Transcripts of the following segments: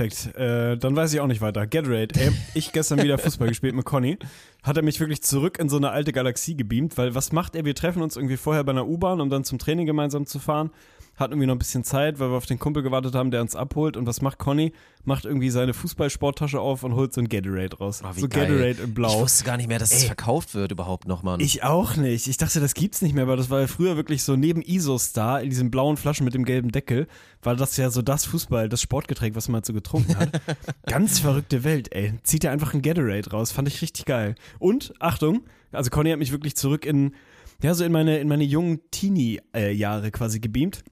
Perfekt. Äh, dann weiß ich auch nicht weiter. Gatorade. Ey, ich gestern wieder Fußball gespielt mit Conny. Hat er mich wirklich zurück in so eine alte Galaxie gebeamt, weil was macht er? Wir treffen uns irgendwie vorher bei einer U-Bahn, um dann zum Training gemeinsam zu fahren. Hat irgendwie noch ein bisschen Zeit, weil wir auf den Kumpel gewartet haben, der uns abholt. Und was macht Conny? Macht irgendwie seine Fußballsporttasche auf und holt so ein Gatorade raus. Oh, so geil. Gatorade in Blau. Ich wusste gar nicht mehr, dass es Ey. verkauft wird überhaupt noch, Mann. Ich auch nicht. Ich dachte, das gibt's nicht mehr, aber das war ja früher wirklich so neben Isostar in diesen blauen Flaschen mit dem gelben Deckel, war das ja so das Fußball, das Sportgetränk, was man halt so getrunken hat. Ganz verrückte Welt, ey. Zieht ja einfach ein Gatorade raus, fand ich richtig geil. Und Achtung, also Conny hat mich wirklich zurück in ja, so in meine in meine jungen Teenie-Jahre quasi gebeamt.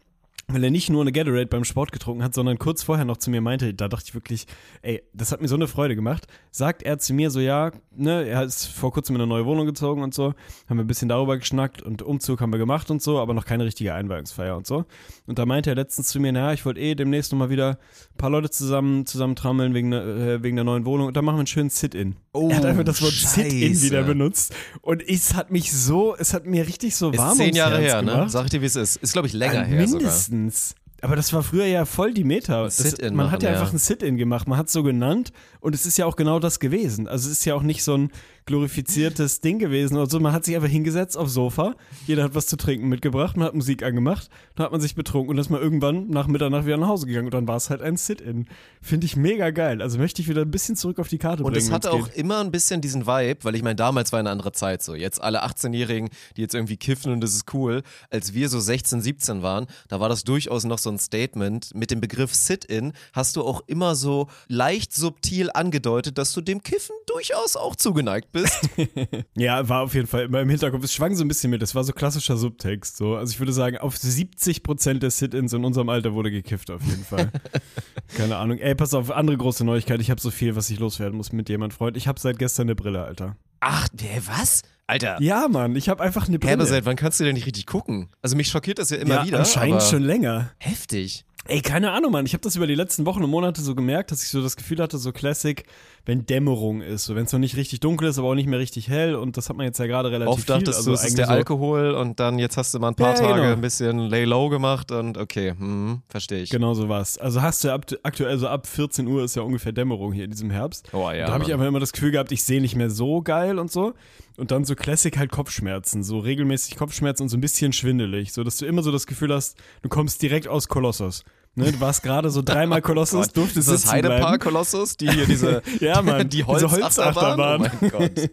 Weil er nicht nur eine Gatorade beim Sport getrunken hat, sondern kurz vorher noch zu mir meinte, da dachte ich wirklich, ey, das hat mir so eine Freude gemacht. Sagt er zu mir so, ja, ne, er ist vor kurzem in eine neue Wohnung gezogen und so, haben wir ein bisschen darüber geschnackt und Umzug haben wir gemacht und so, aber noch keine richtige Einweihungsfeier und so. Und da meinte er letztens zu mir, naja, ich wollte eh demnächst nochmal wieder ein paar Leute zusammen, zusammen trammeln wegen, der- äh, wegen der neuen Wohnung und dann machen wir einen schönen Sit-In. Oh, er hat einfach das Wort Sit-In wieder benutzt und es hat mich so, es hat mir richtig so warm ist zehn Jahre her, ne? gemacht. Sag ich dir, wie es ist. Ist, glaube ich, länger Äh, her sogar. Mindestens. Aber das war früher ja voll die Meta. Das, man hat machen, ja ja. einfach ein Sit-in gemacht. Man hat es so genannt und es ist ja auch genau das gewesen. Also es ist ja auch nicht so ein glorifiziertes Ding gewesen oder so. Man hat sich einfach hingesetzt aufs Sofa. Jeder hat was zu trinken mitgebracht. Man hat Musik angemacht. Dann hat man sich betrunken und dann ist man irgendwann nach Mitternacht wieder nach Hause gegangen und dann war es halt ein Sit-in. Finde ich mega geil. Also möchte ich wieder ein bisschen zurück auf die Karte Und bringen. es hatte auch geht. immer ein bisschen diesen Vibe, weil ich meine, damals war eine andere Zeit so. Jetzt alle 18-Jährigen, die jetzt irgendwie kiffen und das ist cool. Als wir so 16, 17 waren, da war das durchaus noch so ein Statement. Mit dem Begriff Sit-In hast du auch immer so leicht subtil angedeutet, dass du dem Kiffen durchaus auch zugeneigt bist. Ja, war auf jeden Fall immer im Hinterkopf. Es schwang so ein bisschen mit. Es war so klassischer Subtext. So. Also ich würde sagen, auf 70 Prozent der Sit-ins in unserem Alter wurde gekifft, auf jeden Fall. Keine Ahnung. Ey, pass auf, andere große Neuigkeit. Ich habe so viel, was ich loswerden muss mit mein Freund. Ich habe seit gestern eine Brille, Alter. Ach, hä, was? Alter. Ja, Mann, ich habe einfach eine Hä, Brille. aber seit wann kannst du denn nicht richtig gucken? Also mich schockiert das ja immer ja, wieder. anscheinend schon länger. Heftig. Ey, keine Ahnung, Mann. Ich habe das über die letzten Wochen und Monate so gemerkt, dass ich so das Gefühl hatte, so Classic, wenn Dämmerung ist. So, wenn es noch nicht richtig dunkel ist, aber auch nicht mehr richtig hell. Und das hat man jetzt ja gerade relativ Oft viel. dachtest also du, es ist der so, Alkohol und dann jetzt hast du mal ein paar Ja, Tage genau. ein bisschen lay low gemacht und okay, hm, verstehe ich. Genau so war's. Also hast du ab, aktuell so ab 14 Uhr ist ja ungefähr Dämmerung hier in diesem Herbst. Oh ja, da habe ich einfach immer das Gefühl gehabt, ich sehe nicht mehr so geil und so. Und dann so Classic halt Kopfschmerzen, so regelmäßig Kopfschmerzen und so ein bisschen schwindelig, so dass du immer so das Gefühl hast, du kommst direkt aus Kolossos. Ne, du warst gerade so dreimal Kolossos, Gott. durftest ist das. Heidepark Kolossus, die hier diese Ja, Mann, die Holzachterbahn. Holzachterbahn. Oh mein Gott.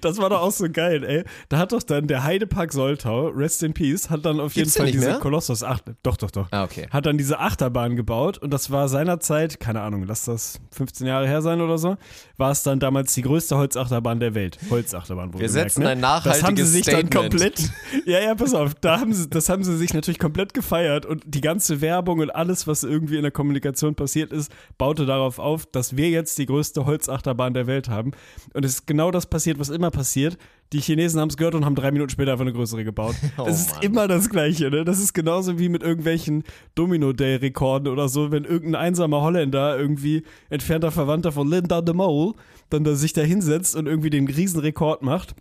Das war doch auch so geil, ey. Da hat doch dann der Heidepark Soltau, Rest in Peace, hat dann auf jeden Gibt's den Fall diese mehr? Kolossos doch, doch, doch. Ah, okay. Hat dann diese Achterbahn gebaut und das war seinerzeit, keine Ahnung, lass das 15 Jahre her sein oder so, war es dann damals die größte Holzachterbahn der Welt. Holzachterbahn, Wir wohlgemerkt, setzen ne? ein Das haben sie nachhaltiges sich dann Statement. komplett, ja, ja, pass auf, da haben sie, das haben sie sich natürlich komplett gefeiert und die ganze Werbung und alles, was irgendwie in der Kommunikation passiert ist, baute darauf auf, dass wir jetzt die größte Holzachterbahn der Welt haben. Und es ist genau das passiert, was immer passiert. Die Chinesen haben es gehört und haben drei Minuten später einfach eine größere gebaut. Oh, das ist Mann. immer das Gleiche, ne? Das ist genauso wie mit irgendwelchen Domino-Day-Rekorden oder so, wenn irgendein einsamer Holländer, irgendwie entfernter Verwandter von Linda de Mol, dann da sich da hinsetzt und irgendwie den Riesenrekord macht.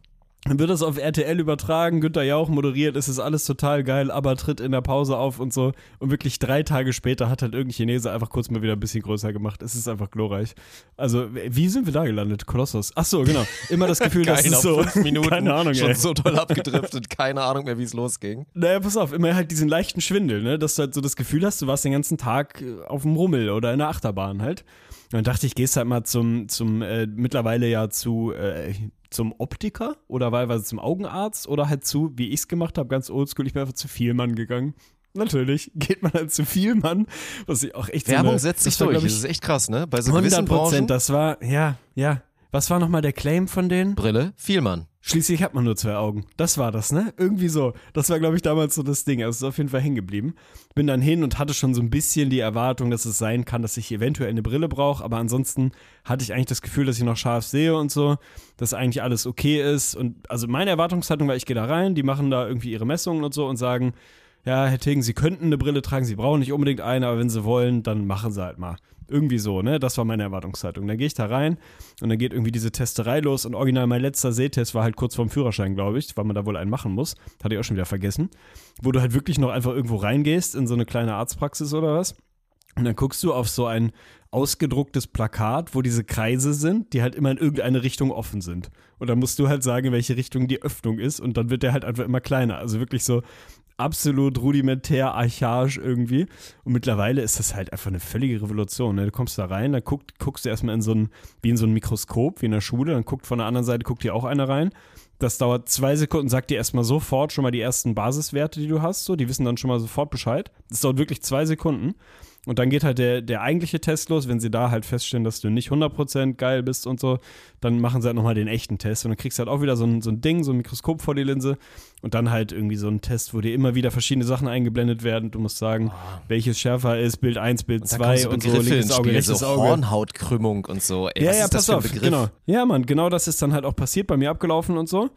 Dann wird das auf RTL übertragen, Günther Jauch moderiert, es ist alles total geil, aber tritt in der Pause auf und so. Und wirklich drei Tage später hat halt irgendein Chinese einfach kurz mal wieder ein bisschen größer gemacht. Es ist einfach glorreich. Also, wie sind wir da gelandet? Kolossos. Ach so, genau. Immer das Gefühl, dass es so. fünf Minuten keine Ahnung, schon ey. so toll abgedriftet, keine Ahnung mehr, wie es losging. Naja, pass auf, immer halt diesen leichten Schwindel, ne? Dass du halt so das Gefühl hast, du warst den ganzen Tag äh, auf dem Rummel oder in der Achterbahn halt. Und dann dachte ich, gehst halt mal zum, zum äh, mittlerweile ja zu, äh, zum Optiker oder wahlweise zum Augenarzt oder halt zu, wie ich es gemacht habe, ganz oldschool, ich bin einfach zu Vielmann gegangen. Natürlich geht man halt zu Vielmann, was ich auch echt so Werbung eine, setzt sich durch, glaub das ich, ist echt krass, ne? Bei so 100 gewissen Branchen. Prozent, das war, ja, ja. Was war nochmal der Claim von denen? Brille, Vielmann. Schließlich hat man nur zwei Augen. Das war das, ne? Irgendwie so. Das war, glaube ich, damals so das Ding. Also es ist auf jeden Fall hängen geblieben. Bin dann hin und hatte schon so ein bisschen die Erwartung, dass es sein kann, dass ich eventuell eine Brille brauche. Aber ansonsten hatte ich eigentlich das Gefühl, dass ich noch scharf sehe und so, dass eigentlich alles okay ist. Und also meine Erwartungshaltung war, ich gehe da rein, die machen da irgendwie ihre Messungen und so und sagen, ja, Herr Tegen, Sie könnten eine Brille tragen, Sie brauchen nicht unbedingt eine, aber wenn Sie wollen, dann machen Sie halt mal. Irgendwie so, ne? Das war meine Erwartungshaltung. Dann gehe ich da rein und dann geht irgendwie diese Testerei los und original mein letzter Sehtest war halt kurz vorm Führerschein, glaube ich, weil man da wohl einen machen muss. Hatte ich auch schon wieder vergessen. Wo du halt wirklich noch einfach irgendwo reingehst in so eine kleine Arztpraxis oder was. Und dann guckst du auf so ein ausgedrucktes Plakat, wo diese Kreise sind, die halt immer in irgendeine Richtung offen sind. Und dann musst du halt sagen, welche Richtung die Öffnung ist und dann wird der halt einfach immer kleiner. Also wirklich so absolut rudimentär, archaisch irgendwie. Und mittlerweile ist das halt einfach eine völlige Revolution. Ne? Du kommst da rein, dann guck, guckst du erstmal in so ein, wie in so ein Mikroskop, wie in der Schule, dann guckt von der anderen Seite, guckt dir auch einer rein. Das dauert zwei Sekunden, sagt dir erstmal sofort schon mal die ersten Basiswerte, die du hast, so, die wissen dann schon mal sofort Bescheid. Das dauert wirklich zwei Sekunden. Und dann geht halt der, der eigentliche Test los. Wenn sie da halt feststellen, dass du nicht 100% geil bist und so, dann machen sie halt nochmal den echten Test. Und dann kriegst du halt auch wieder so ein, so ein Ding, so ein Mikroskop vor die Linse. Und dann halt irgendwie so ein Test, wo dir immer wieder verschiedene Sachen eingeblendet werden. Du musst sagen, oh. welches schärfer ist, Bild 1, Bild 2 und, und so, linkes Auge, Spiel, rechtes so Auge. Hornhautkrümmung und so. Ey, ja, ja, pass auf, genau. Ja, Mann, genau das ist dann halt auch passiert, bei mir abgelaufen und so.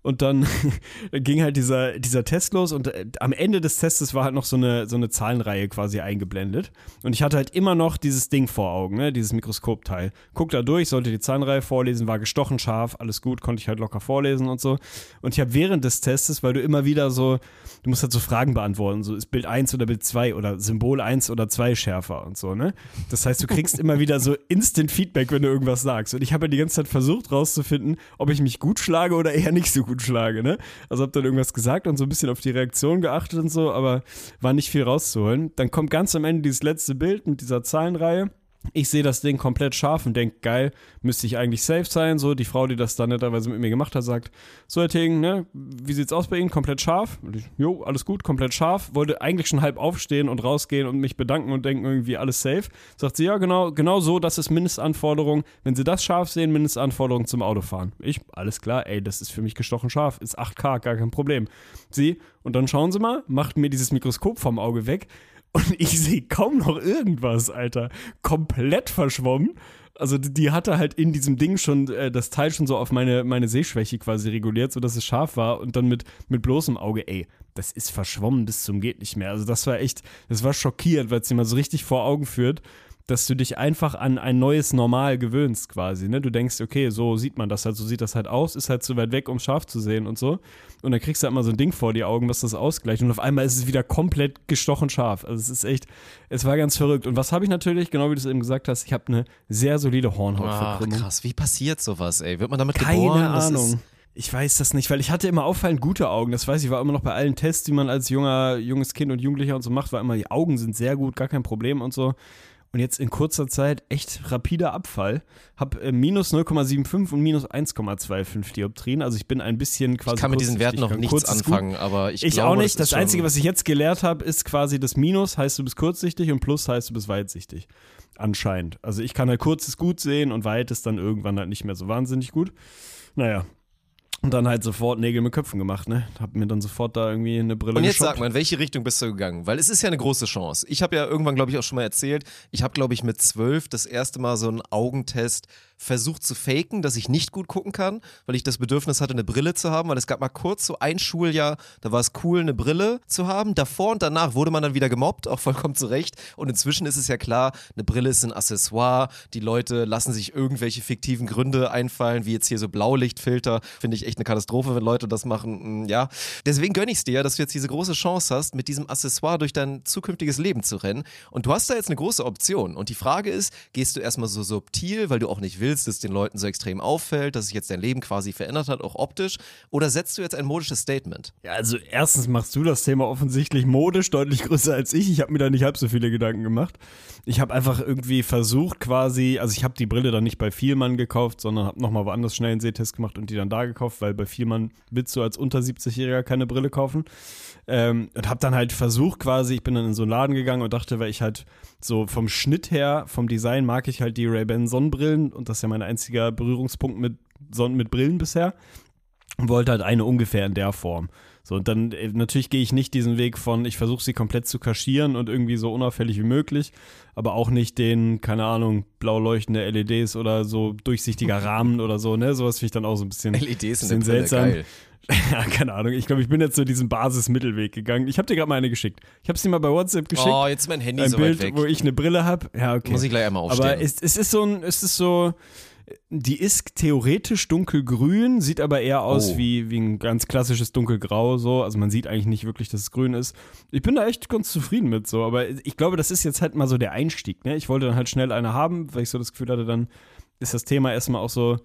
Und dann ging halt dieser, dieser Test los und äh, am Ende des Testes war halt noch so eine, so eine Zahlenreihe quasi eingeblendet. Und ich hatte halt immer noch dieses Ding vor Augen, ne, dieses Mikroskopteil. Guck da durch, sollte die Zahlenreihe vorlesen, war gestochen scharf, alles gut, konnte ich halt locker vorlesen und so. Und ich habe während des Tests ist, weil du immer wieder so, du musst halt so Fragen beantworten, so ist Bild 1 oder Bild 2 oder Symbol 1 oder 2 schärfer und so, ne? Das heißt, du kriegst immer wieder so Instant Feedback, wenn du irgendwas sagst. Und ich habe ja die ganze Zeit versucht rauszufinden, ob ich mich gut schlage oder eher nicht so gut schlage, ne? Also hab dann irgendwas gesagt und so ein bisschen auf die Reaktion geachtet und so, aber war nicht viel rauszuholen. Dann kommt ganz am Ende dieses letzte Bild mit dieser Zahlenreihe ich sehe das Ding komplett scharf und denke, geil, müsste ich eigentlich safe sein. So, die Frau, die das dann netterweise mit mir gemacht hat, sagt, so Herr Tegen, ne, wie sieht's aus bei Ihnen? Komplett scharf? Ich, jo, alles gut, komplett scharf. Wollte eigentlich schon halb aufstehen und rausgehen und mich bedanken und denken irgendwie alles safe. Sagt sie, ja, genau, genau so, das ist Mindestanforderung. Wenn Sie das scharf sehen, Mindestanforderung zum Autofahren. Ich, alles klar, ey, das ist für mich gestochen scharf, ist 8K, gar kein Problem. Sie, und dann schauen Sie mal, macht mir dieses Mikroskop vom Auge weg und ich sehe kaum noch irgendwas, Alter. Komplett verschwommen. Also die hatte halt in diesem Ding schon äh, das Teil schon so auf meine, meine Sehschwäche quasi reguliert, sodass es scharf war und dann mit, mit bloßem Auge, ey, das ist verschwommen bis zum geht nicht mehr. Also das war echt, das war schockierend, weil es dir mal so richtig vor Augen führt, dass du dich einfach an ein neues Normal gewöhnst quasi. Ne? Du denkst, okay, so sieht man das halt, so sieht das halt aus, ist halt zu weit weg, um scharf zu sehen und so. Und dann kriegst du halt mal so ein Ding vor die Augen, was das ausgleicht. Und auf einmal ist es wieder komplett gestochen scharf. Also es ist echt, es war ganz verrückt. Und was habe ich natürlich, genau wie du es eben gesagt hast, ich habe eine sehr solide Hornhautverkrümmung. Ach, krass, wie passiert sowas, ey? Wird man damit Keine geboren? Ahnung. Ich weiß das nicht, weil ich hatte immer auffallend gute Augen. Das weiß ich, war immer noch bei allen Tests, die man als junger, junges Kind und Jugendlicher und so macht, war immer, die Augen sind sehr gut, gar kein Problem und so und jetzt in kurzer Zeit echt rapider Abfall. Hab äh, minus 0,75 und minus 1,25 Dioptrien. Also ich bin ein bisschen quasi. Ich kann mit diesen Werten noch nichts anfangen, gut. aber ich, ich glaube, auch nicht. Das, das Einzige, was ich jetzt gelehrt habe, ist quasi das Minus heißt du bist kurzsichtig und Plus heißt du bist weitsichtig. Anscheinend. Also ich kann halt kurzes gut sehen und weit ist dann irgendwann halt nicht mehr so wahnsinnig gut. Naja, und dann halt sofort Nägel mit Köpfen gemacht, ne? Hab mir dann sofort da irgendwie eine Brille Und jetzt geshoppt. sag mal, in welche Richtung bist du gegangen? Weil es ist ja eine große Chance. Ich habe ja irgendwann, glaube ich, auch schon mal erzählt, ich habe, glaube ich, mit zwölf das erste Mal so einen Augentest versucht zu faken, dass ich nicht gut gucken kann, weil ich das Bedürfnis hatte, eine Brille zu haben, weil es gab mal kurz so ein Schuljahr, da war es cool, eine Brille zu haben. Davor und danach wurde man dann wieder gemobbt, auch vollkommen zu Recht. Und inzwischen ist es ja klar, eine Brille ist ein Accessoire. Die Leute lassen sich irgendwelche fiktiven Gründe einfallen, wie jetzt hier so Blaulichtfilter. Finde ich echt eine Katastrophe, wenn Leute das machen. Mm, ja. Deswegen gönne ich es dir, dass du jetzt diese große Chance hast, mit diesem Accessoire durch dein zukünftiges Leben zu rennen. Und du hast da jetzt eine große Option. Und die Frage ist, gehst du erstmal so subtil, weil du auch nicht willst, dass es den Leuten so extrem auffällt, dass sich jetzt dein Leben quasi verändert hat, auch optisch? Oder setzt du jetzt ein modisches Statement? Ja, also erstens machst du das Thema offensichtlich modisch deutlich größer als ich. Ich habe mir da nicht halb so viele Gedanken gemacht. Ich habe einfach irgendwie versucht quasi, also ich habe die Brille dann nicht bei Vielmann gekauft, sondern habe nochmal woanders schnell einen Sehtest gemacht und die dann da gekauft, weil bei viel man willst du als unter 70-Jähriger keine Brille kaufen. Ähm, und habe dann halt versucht quasi, ich bin dann in so einen Laden gegangen und dachte, weil ich halt so vom Schnitt her, vom Design mag ich halt die Ray-Ban Sonnenbrillen und das ist ja mein einziger Berührungspunkt mit, Sonnen mit Brillen bisher und wollte halt eine ungefähr in der Form. So, und dann äh, natürlich gehe ich nicht diesen Weg von, ich versuche sie komplett zu kaschieren und irgendwie so unauffällig wie möglich, aber auch nicht den, keine Ahnung, blau leuchtende LEDs oder so durchsichtiger Rahmen oder so, ne? Sowas finde ich dann auch so ein bisschen, LEDs bisschen seltsam. geil. Ja, keine Ahnung. Ich glaube, ich bin jetzt so diesen Basismittelweg gegangen. Ich habe dir gerade mal eine geschickt. Ich habe es dir mal bei WhatsApp geschickt. Oh, jetzt ist mein Handy ein so Bild, weit weg. wo ich eine Brille habe. Ja, okay. Muss ich gleich einmal aufstehen. Aber es, es ist so ein, es ist so, die ist theoretisch dunkelgrün, sieht aber eher aus Oh. wie, wie ein ganz klassisches dunkelgrau so. Also man sieht eigentlich nicht wirklich, dass es grün ist. Ich bin da echt ganz zufrieden mit so, aber ich glaube, das ist jetzt halt mal so der Einstieg. Ne? Ich wollte dann halt schnell eine haben, weil ich so das Gefühl hatte, dann ist das Thema erstmal auch so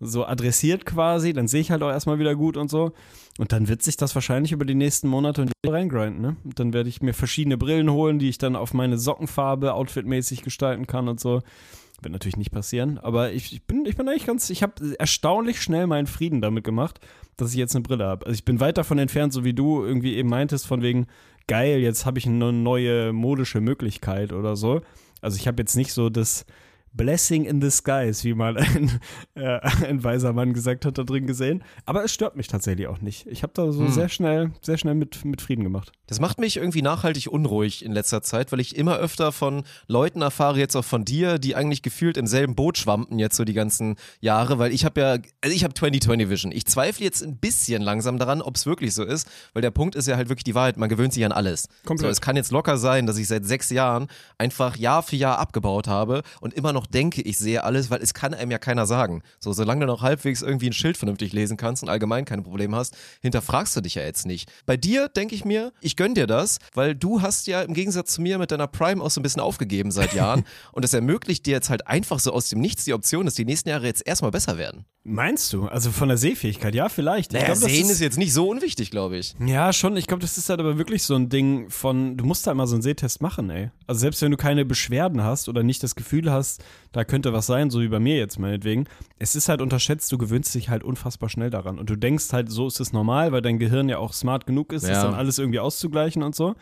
so adressiert quasi, dann sehe ich halt auch erstmal wieder gut und so. Und dann wird sich das wahrscheinlich über die nächsten Monate und Jahre reingrinden, ne? Und dann werde ich mir verschiedene Brillen holen, die ich dann auf meine Sockenfarbe outfitmäßig gestalten kann und so. Wird natürlich nicht passieren, aber ich, ich bin, ich bin eigentlich ganz, ich habe erstaunlich schnell meinen Frieden damit gemacht, dass ich jetzt eine Brille habe. Also ich bin weit davon entfernt, so wie du irgendwie eben meintest, von wegen, geil, jetzt habe ich eine neue modische Möglichkeit oder so. Also ich habe jetzt nicht so das Blessing in the skies, wie mal ein, äh, ein weiser Mann gesagt hat, da drin gesehen. Aber es stört mich tatsächlich auch nicht. Ich habe da so sehr schnell, sehr schnell mit, mit Frieden gemacht. Das macht mich irgendwie nachhaltig unruhig in letzter Zeit, weil ich immer öfter von Leuten erfahre, jetzt auch von dir, die eigentlich gefühlt im selben Boot schwammten jetzt so die ganzen Jahre, weil ich habe ja, also ich habe 2020 Vision. Ich zweifle jetzt ein bisschen langsam daran, ob es wirklich so ist, weil der Punkt ist ja halt wirklich die Wahrheit, man gewöhnt sich an alles. Komplett. So, es kann jetzt locker sein, dass ich seit sechs Jahren einfach Jahr für Jahr abgebaut habe und immer noch denke, ich sehe alles, weil es kann einem ja keiner sagen. So, solange du noch halbwegs irgendwie ein Schild vernünftig lesen kannst und allgemein keine Probleme hast, hinterfragst du dich ja jetzt nicht. Bei dir denke ich mir, ich gönn dir das, weil du hast ja im Gegensatz zu mir mit deiner Prime auch so ein bisschen aufgegeben seit Jahren und das ermöglicht dir jetzt halt einfach so aus dem Nichts die Option, dass die nächsten Jahre jetzt erstmal besser werden. Meinst du? Also von der Sehfähigkeit, ja, vielleicht. Ich Naja, glaub, das sehen ist jetzt nicht so unwichtig, glaube ich. Ja, schon. Ich glaube, das ist halt aber wirklich so ein Ding von, du musst halt mal so einen Sehtest machen, ey. Also selbst wenn du keine Beschwerden hast oder nicht das Gefühl hast, da könnte was sein, so wie bei mir jetzt meinetwegen, es ist halt unterschätzt, du gewöhnst dich halt unfassbar schnell daran. Und du denkst halt, so ist es normal, weil dein Gehirn ja auch smart genug ist, das Ja. dann alles irgendwie auszugleichen und so.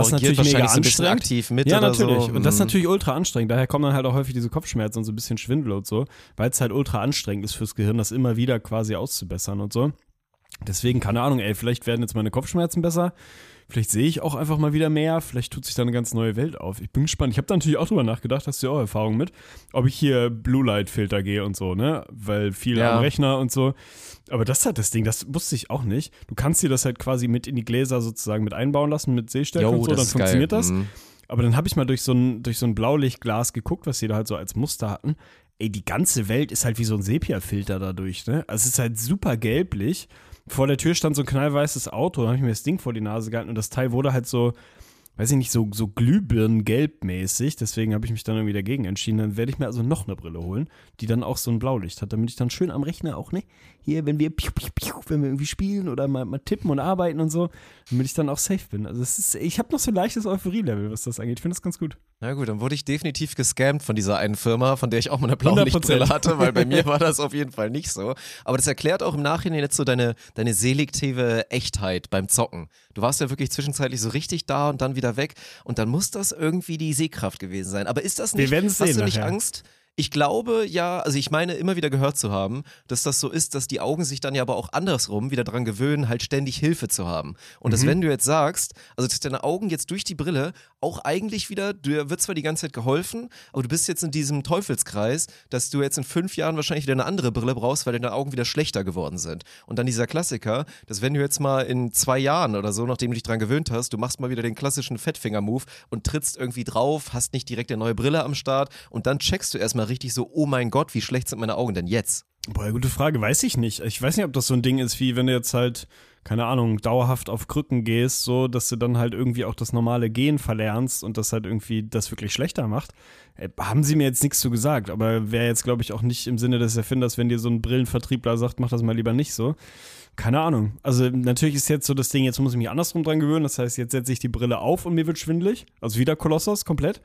Das ist natürlich mega wahrscheinlich so ein bisschen anstrengend. aktiv mit ja, natürlich. so. Und das ist Mhm. natürlich ultra anstrengend. Daher kommen dann halt auch häufig diese Kopfschmerzen und so ein bisschen Schwindel und so, weil es halt ultra anstrengend ist fürs Gehirn, das immer wieder quasi auszubessern und so. Deswegen, keine Ahnung, ey, vielleicht werden jetzt meine Kopfschmerzen besser. Vielleicht sehe ich auch einfach mal wieder mehr. Vielleicht tut sich da eine ganz neue Welt auf. Ich bin gespannt. Ich habe da natürlich auch drüber nachgedacht, hast du ja auch Erfahrung mit, ob ich hier Blue Light Filter gehe und so, ne? Weil viel Ja. am Rechner und so. Aber das halt das Ding, das wusste ich auch nicht. Du kannst dir das halt quasi mit in die Gläser sozusagen mit einbauen lassen, mit Sehstärke Jo, und so, dann ist geil. funktioniert das. Mhm. Aber dann habe ich mal durch so ein, durch so ein Blaulichtglas geguckt, was die da halt so als Muster hatten. Ey, die ganze Welt ist halt wie so ein Sepia-Filter dadurch, ne? Also es ist halt super gelblich. Vor der Tür stand so ein knallweißes Auto, da habe ich mir das Ding vor die Nase gehalten und das Teil wurde halt so, weiß ich nicht, so, so glühbirnengelb-mäßig. Deswegen habe ich mich dann irgendwie dagegen entschieden. Dann werde ich mir also noch eine Brille holen, die dann auch so ein Blaulicht hat, damit ich dann schön am Rechner auch, ne? Hier, wenn wir, wenn wir irgendwie spielen oder mal, mal tippen und arbeiten und so, damit ich dann auch safe bin. Also ist, ich habe noch so ein leichtes Euphorie-Level, was das angeht. Ich finde das ganz gut. Na gut, dann wurde ich definitiv gescammt von dieser einen Firma, von der ich auch mal eine Blaulichtbrille 100%. hatte, weil bei mir war das auf jeden Fall nicht so. Aber das erklärt auch im Nachhinein jetzt so deine, deine selektive Echtheit beim Zocken. Du warst ja wirklich zwischenzeitlich so richtig da und dann wieder weg und dann muss das irgendwie die Sehkraft gewesen sein. Aber ist das Wir nicht, werden's hast du nicht nachher. Angst? Ich glaube ja, also ich meine immer wieder gehört zu haben, dass das so ist, dass die Augen sich dann ja aber auch andersrum wieder dran gewöhnen, halt ständig Hilfe zu haben. Und Mhm. dass wenn du jetzt sagst, also dass deine Augen jetzt durch die Brille auch eigentlich wieder, dir wird zwar die ganze Zeit geholfen, aber du bist jetzt in diesem Teufelskreis, dass du jetzt in fünf Jahren wahrscheinlich wieder eine andere Brille brauchst, weil deine Augen wieder schlechter geworden sind. Und dann dieser Klassiker, dass wenn du jetzt mal in zwei Jahren oder so, nachdem du dich dran gewöhnt hast, du machst mal wieder den klassischen Fettfinger-Move und trittst irgendwie drauf, hast nicht direkt eine neue Brille am Start und dann checkst du erstmal richtig so, oh mein Gott, wie schlecht sind meine Augen denn jetzt? Boah, gute Frage, weiß ich nicht. Ich weiß nicht, ob das so ein Ding ist, wie wenn du jetzt halt, keine Ahnung, dauerhaft auf Krücken gehst, so, dass du dann halt irgendwie auch das normale Gehen verlernst und das halt irgendwie das wirklich schlechter macht. Äh, haben sie mir jetzt nichts zu gesagt, aber wäre jetzt, glaube ich, auch nicht im Sinne des Erfinders, wenn dir so ein Brillenvertriebler sagt, mach das mal lieber nicht so. Keine Ahnung. Also natürlich ist jetzt so das Ding, jetzt muss ich mich andersrum dran gewöhnen. Das heißt, jetzt setze ich die Brille auf und mir wird schwindelig. Also wieder Kolossos komplett.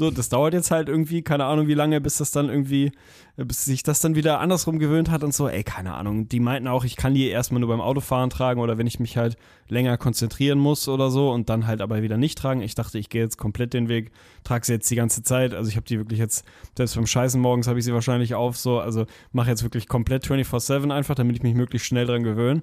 So, das dauert jetzt halt irgendwie, keine Ahnung, wie lange, bis das dann irgendwie, bis sich das dann wieder andersrum gewöhnt hat und so. Ey, keine Ahnung. Die meinten auch, ich kann die erstmal nur beim Autofahren tragen oder wenn ich mich halt länger konzentrieren muss oder so und dann halt aber wieder nicht tragen. Ich dachte, ich gehe jetzt komplett den Weg, trage sie jetzt die ganze Zeit. Also ich habe die wirklich jetzt, selbst beim Scheißen morgens habe ich sie wahrscheinlich auf, so, also mache jetzt wirklich komplett 24-7 einfach, damit ich mich möglichst schnell dran gewöhne.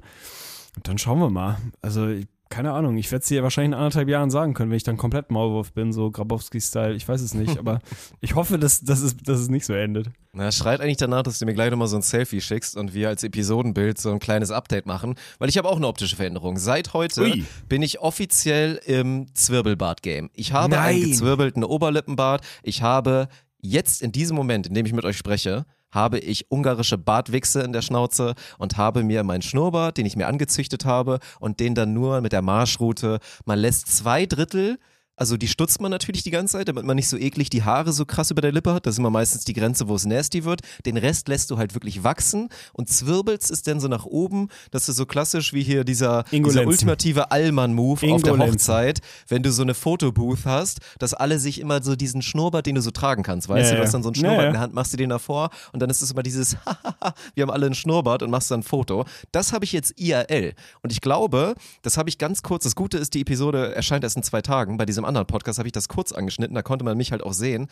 Und dann schauen wir mal. Also ich keine Ahnung, ich werde es dir wahrscheinlich in anderthalb Jahren sagen können, wenn ich dann komplett Maulwurf bin, so Grabowski-Style. Ich weiß es nicht, aber ich hoffe, dass, dass, es, dass es nicht so endet. Na, schreit eigentlich danach, dass du mir gleich nochmal so ein Selfie schickst und wir als Episodenbild so ein kleines Update machen, weil ich habe auch eine optische Veränderung. Seit heute Ui. bin ich offiziell im Zwirbelbart-Game. Ich habe Nein. einen gezwirbelten Oberlippenbart. Ich habe jetzt in diesem Moment, in dem ich mit euch spreche, habe ich ungarische Bartwichse in der Schnauze und habe mir meinen Schnurrbart, den ich mir angezüchtet habe und den dann nur mit der Marschroute, man lässt zwei Drittel also die stutzt man natürlich die ganze Zeit, damit man nicht so eklig die Haare so krass über der Lippe hat. Das ist immer meistens die Grenze, wo es nasty wird. Den Rest lässt du halt wirklich wachsen und zwirbelst es dann so nach oben. Das ist so klassisch wie hier dieser, dieser ultimative Allmann-Move auf der. Hochzeit, wenn du so eine Fotobooth hast, dass alle sich immer so diesen Schnurrbart, den du so tragen kannst, weißt Ja, du, du hast dann so einen Schnurrbart ja. in der Hand, machst du den davor und dann ist es immer dieses wir haben alle einen Schnurrbart und machst dann ein Foto. Das habe ich jetzt IRL. Und ich glaube, das habe ich ganz kurz, das Gute ist, die Episode erscheint erst in zwei Tagen. Bei diesem anderen Podcast habe ich das kurz angeschnitten, da konnte man mich halt auch sehen.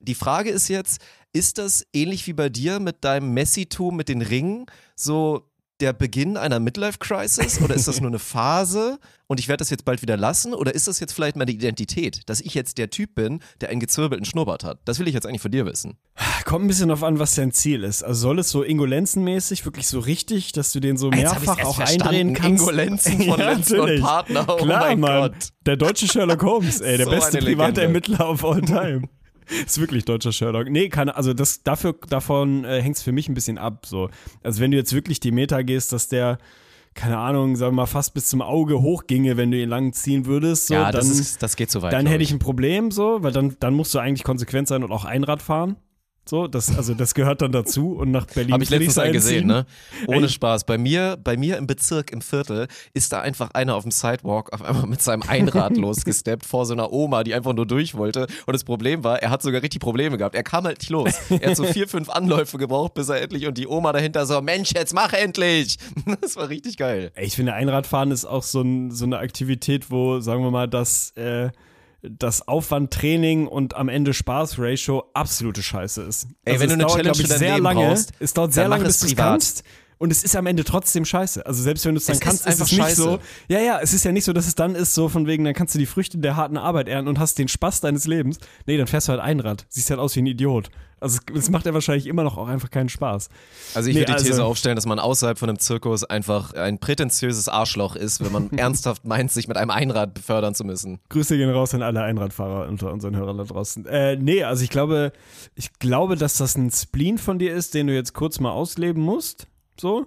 Die Frage ist jetzt, ist das ähnlich wie bei dir mit deinem Messi-Tum mit den Ringen so der Beginn einer Midlife-Crisis oder ist das nur eine Phase und ich werde das jetzt bald wieder lassen oder ist das jetzt vielleicht meine Identität, dass ich jetzt der Typ bin, der einen gezwirbelten Schnurrbart hat? Das will ich jetzt eigentlich von dir wissen. Kommt ein bisschen drauf an, was dein Ziel ist. Also soll es so Ingo Lenzen-mäßig wirklich so richtig, dass du den so ich's mehrfach auch verstanden. eindrehen kannst? Ingo Lenzen von Lenzen und. Partner. Oh Klar, mein Mann. Gott. Der deutsche Sherlock Holmes, ey, der So beste. Privatermittler of all time. Ist wirklich deutscher Sherlock. Nee, keine, also das, dafür, davon äh, hängt es für mich ein bisschen ab. So. Also wenn du jetzt wirklich die Meta gehst, dass der, keine Ahnung, sagen wir mal, fast bis zum Auge hochginge, wenn du ihn lang ziehen würdest, so, ja, dann, das, ist, das geht zu weit. dann hätte ich ein Problem, so, weil dann, dann musst du eigentlich konsequent sein und auch Einrad fahren. So, das, also das gehört dann dazu und nach Berlin. Habe ich letztens einen gesehen, ne? Ohne Ey. Spaß. Bei mir, bei mir im Bezirk, im Viertel, ist da einfach einer auf dem Sidewalk auf einmal mit seinem Einrad losgesteppt vor so einer Oma, die einfach nur durch wollte. Und das Problem war, er hat sogar richtig Probleme gehabt. Er kam halt nicht los. Er hat so vier, fünf Anläufe gebraucht, bis er endlich und die Oma dahinter so, Mensch, jetzt mach endlich! Das war richtig geil. Ey, Ich finde, Einradfahren ist auch so, ein, so eine Aktivität, wo, sagen wir mal, das, äh, das Aufwand-Training und am Ende Spaß-Ratio absolute Scheiße ist. Ey, wenn es du eine dauert, Challenge ich, sehr lange, brauchst, es dauert sehr lange, bis es du es privat. kannst. Und es ist am Ende trotzdem scheiße. Also selbst wenn du es dann kannst, ist ist, einfach es nicht scheiße. so. Ja, ja, es ist ja nicht so, dass es dann ist, so von wegen, dann kannst du die Früchte der harten Arbeit ernten und hast den Spaß deines Lebens. Nee, dann fährst du halt Einrad. Siehst halt aus wie ein Idiot. Also es, macht ja wahrscheinlich immer noch auch einfach keinen Spaß. Also ich Nee, würde die These also- aufstellen, dass man außerhalb von einem Zirkus einfach ein prätentiöses Arschloch ist, wenn man ernsthaft meint, sich mit einem Einrad befördern zu müssen. Grüße gehen raus an alle Einradfahrer unter unseren Hörern da draußen. Äh, nee, also ich glaube, ich glaube, dass das ein Spleen von dir ist, den du jetzt kurz mal ausleben musst. So.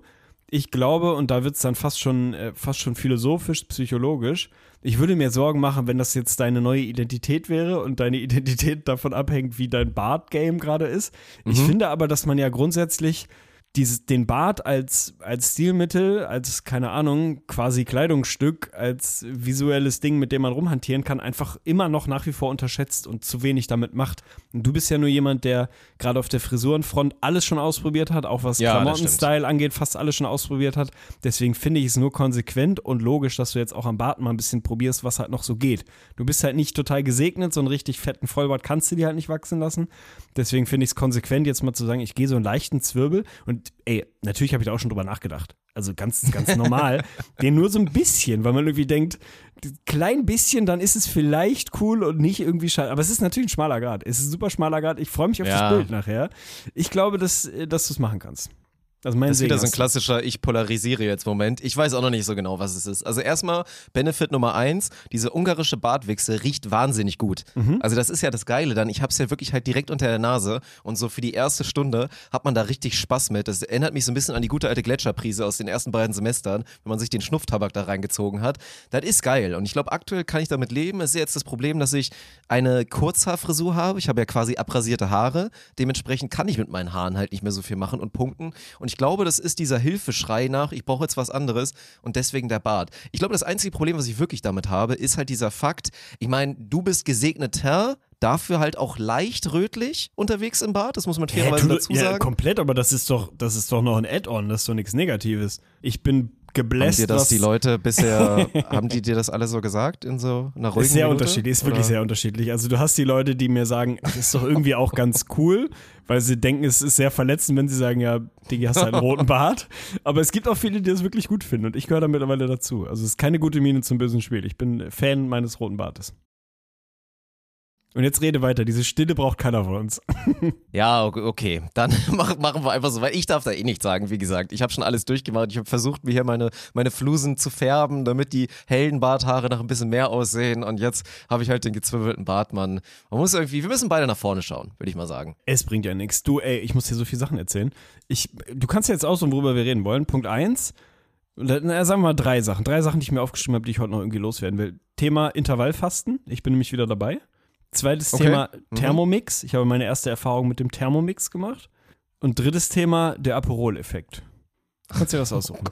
Ich glaube, und da wird es dann fast schon, äh, fast schon philosophisch, psychologisch. Ich würde mir Sorgen machen, wenn das jetzt deine neue Identität wäre und deine Identität davon abhängt, wie dein Bart-Game gerade ist. Ich finde aber, dass man ja grundsätzlich dieses, den Bart als, als Stilmittel, als, keine Ahnung, quasi Kleidungsstück, als visuelles Ding, mit dem man rumhantieren kann, einfach immer noch nach wie vor unterschätzt und zu wenig damit macht. Und du bist ja nur jemand, der gerade auf der Frisurenfront alles schon ausprobiert hat, auch was Ja, Klamottenstyle angeht, fast alles schon ausprobiert hat. Deswegen finde ich es nur konsequent und logisch, dass du jetzt auch am Bart mal ein bisschen probierst, was halt noch so geht. Du bist halt nicht total gesegnet, so einen richtig fetten Vollbart kannst du dir halt nicht wachsen lassen. Deswegen finde ich es konsequent, jetzt mal zu sagen, ich gehe so einen leichten Zwirbel und ey, natürlich habe ich da auch schon drüber nachgedacht. Also ganz, ganz normal. Den nur so ein bisschen, weil man irgendwie denkt, klein bisschen, dann ist es vielleicht cool und nicht irgendwie schade. Aber es ist natürlich ein schmaler Grad. Es ist ein super schmaler Grad. Ich freue mich auf Ja. das Bild nachher. Ich glaube, dass, dass du es machen kannst. Also mein Das ist wieder so ein klassischer Ich polarisiere jetzt Moment. Ich weiß auch noch nicht so genau, was es ist. Also erstmal Benefit Nummer eins, diese ungarische Bartwichse riecht wahnsinnig gut. Mhm. Also das ist ja das Geile dann. Ich hab's ja wirklich halt direkt unter der Nase und so für die erste Stunde hat man da richtig Spaß mit. Das erinnert mich so ein bisschen an die gute alte Gletscherprise aus den ersten beiden Semestern, wenn man sich den Schnupftabak da reingezogen hat. Das ist geil und ich glaube, aktuell kann ich damit leben. Es ist jetzt das Problem, dass ich eine Kurzhaarfrisur habe. Ich habe ja quasi abrasierte Haare. Dementsprechend kann ich mit meinen Haaren halt nicht mehr so viel machen und punkten. Und ich glaube, das ist dieser Hilfeschrei nach, ich brauche jetzt was anderes und deswegen der Bart. Ich glaube, das einzige Problem, was ich wirklich damit habe, ist halt dieser Fakt, ich meine, du bist gesegneter, dafür halt auch leicht rötlich unterwegs im Bad, das muss man fairerweise dazu ja, sagen. komplett, aber das ist doch, das ist doch noch ein Add-on, das ist doch nichts Negatives. Ich bin Haben gebläst, dir das die Leute bisher, haben die dir das alle so gesagt in so einer ruhigen ist sehr Minute? unterschiedlich, ist wirklich Oder? sehr unterschiedlich. Also du hast die Leute, die mir sagen, das ist doch irgendwie auch ganz cool, weil sie denken, es ist sehr verletzend, wenn sie sagen, ja, Digi, hast halt einen roten Bart. Aber es gibt auch viele, die das wirklich gut finden und ich gehöre da mittlerweile dazu. Also es ist keine gute Miene zum bösen Spiel. Ich bin Fan meines roten Bartes. Und jetzt rede weiter, diese Stille braucht keiner von uns. Ja, ok- okay. Dann mach- machen wir einfach so, weil ich darf da eh nichts sagen, wie gesagt. Ich habe schon alles durchgemacht. Ich habe versucht, mir hier meine, meine Flusen zu färben, damit die hellen Barthaare noch ein bisschen mehr aussehen. Und jetzt habe ich halt den gezwirbelten Bart, Mann. Man muss irgendwie, wir müssen beide nach vorne schauen, würde ich mal sagen. Es bringt ja nichts. Du, ey, ich muss dir so viele Sachen erzählen. Ich, du kannst jetzt aussuchen, worüber wir reden wollen. Punkt eins, na, sagen wir mal drei Sachen. Drei Sachen, die ich mir aufgeschrieben habe, die ich heute noch irgendwie loswerden will. Thema Intervallfasten. Ich bin nämlich wieder dabei. Zweites Okay. Thema Mhm. Thermomix. Ich habe meine erste Erfahrung mit dem Thermomix gemacht. Und drittes Thema, der Aperol-Effekt. Kannst dir was aussuchen.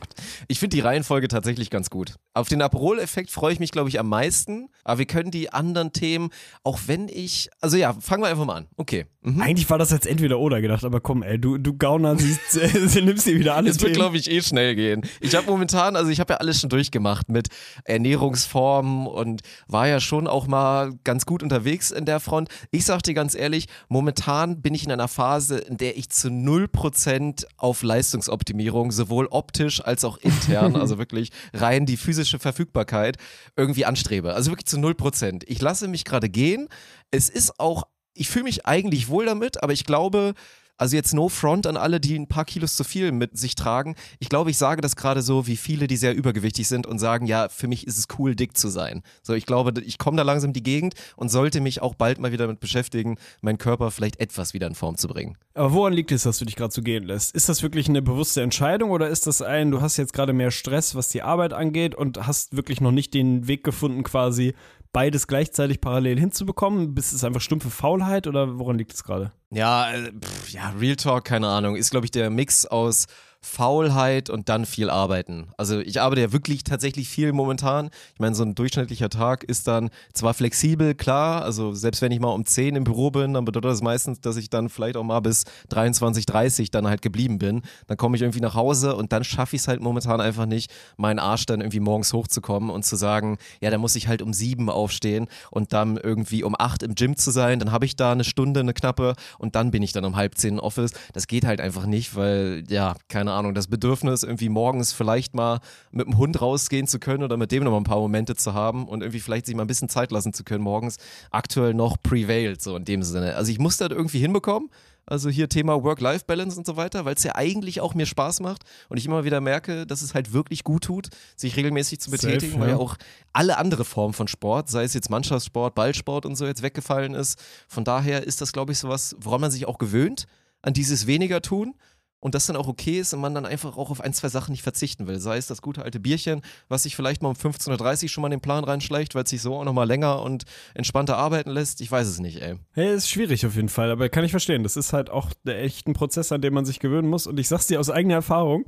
Ich finde die Reihenfolge tatsächlich ganz gut. Auf den Aperol-Effekt freue ich mich, glaube ich, am meisten. Aber wir können die anderen Themen, auch wenn ich, also ja, fangen wir einfach mal an. Okay. Mhm. Eigentlich war das jetzt entweder oder gedacht, aber komm, ey, du, du Gauner, siehst, äh, nimmst dir wieder alles Es wird, glaube ich, eh schnell gehen. Ich habe momentan, also ich habe ja alles schon durchgemacht mit Ernährungsformen und war ja schon auch mal ganz gut unterwegs in der Front. Ich sag dir ganz ehrlich, momentan bin ich in einer Phase, in der ich zu 0% auf Leistungsoptimierung, sowohl optisch als auch intern, also wirklich rein die physische Verfügbarkeit, irgendwie anstrebe. Also wirklich zu 0%. Ich lasse mich gerade gehen. Es ist auch, ich fühle mich eigentlich wohl damit, aber ich glaube, also jetzt no front an alle, die ein paar Kilos zu viel mit sich tragen. Ich glaube, ich sage das gerade so wie viele, die sehr übergewichtig sind und sagen, ja, für mich ist es cool, dick zu sein. So, ich glaube, ich komme da langsam die Gegend und sollte mich auch bald mal wieder damit beschäftigen, meinen Körper vielleicht etwas wieder in Form zu bringen. Aber woran liegt es, dass du dich gerade so gehen lässt? Ist das wirklich eine bewusste Entscheidung oder ist das ein, du hast jetzt gerade mehr Stress, was die Arbeit angeht und hast wirklich noch nicht den Weg gefunden, quasi beides gleichzeitig parallel hinzubekommen? Bist es einfach stumpfe Faulheit oder woran liegt es gerade? Ja, äh, pff, ja, Real Talk, keine Ahnung, ist, glaube ich, der Mix aus Faulheit und dann viel arbeiten. Also ich arbeite ja wirklich tatsächlich viel momentan. Ich meine, so ein durchschnittlicher Tag ist dann zwar flexibel, klar, also selbst wenn ich mal um 10 im Büro bin, dann bedeutet das meistens, dass ich dann vielleicht auch mal bis 23, 30 dann halt geblieben bin. Dann komme ich irgendwie nach Hause und dann schaffe ich es halt momentan einfach nicht, meinen Arsch dann irgendwie morgens hochzukommen und zu sagen, ja, da muss ich halt um 7 aufstehen und dann irgendwie um 8 im Gym zu sein. Dann habe ich da eine Stunde, eine knappe und dann bin ich dann um halb 10 im Office. Das geht halt einfach nicht, weil, ja, keine Ahnung, das Bedürfnis, irgendwie morgens vielleicht mal mit dem Hund rausgehen zu können oder mit dem noch mal ein paar Momente zu haben und irgendwie vielleicht sich mal ein bisschen Zeit lassen zu können morgens, aktuell noch prevailed, so in dem Sinne. Also ich muss das irgendwie hinbekommen. Also hier Thema Work-Life-Balance und so weiter, weil es ja eigentlich auch mir Spaß macht und ich immer wieder merke, dass es halt wirklich gut tut, sich regelmäßig zu Safe, betätigen, weil ja. auch alle andere Formen von Sport, sei es jetzt Mannschaftssport, Ballsport und so jetzt weggefallen ist. Von daher ist das, glaube ich, sowas, woran man sich auch gewöhnt, an dieses weniger tun und das dann auch okay ist und man dann einfach auch auf ein, zwei Sachen nicht verzichten will. Sei es das gute alte Bierchen, was sich vielleicht mal um 15.30 Uhr schon mal in den Plan reinschleicht, weil es sich so auch nochmal länger und entspannter arbeiten lässt. Ich weiß es nicht, ey. Hey, ist schwierig auf jeden Fall, aber kann ich verstehen. Das ist halt auch der echt ein Prozess, an dem man sich gewöhnen muss. Und ich sag's dir aus eigener Erfahrung,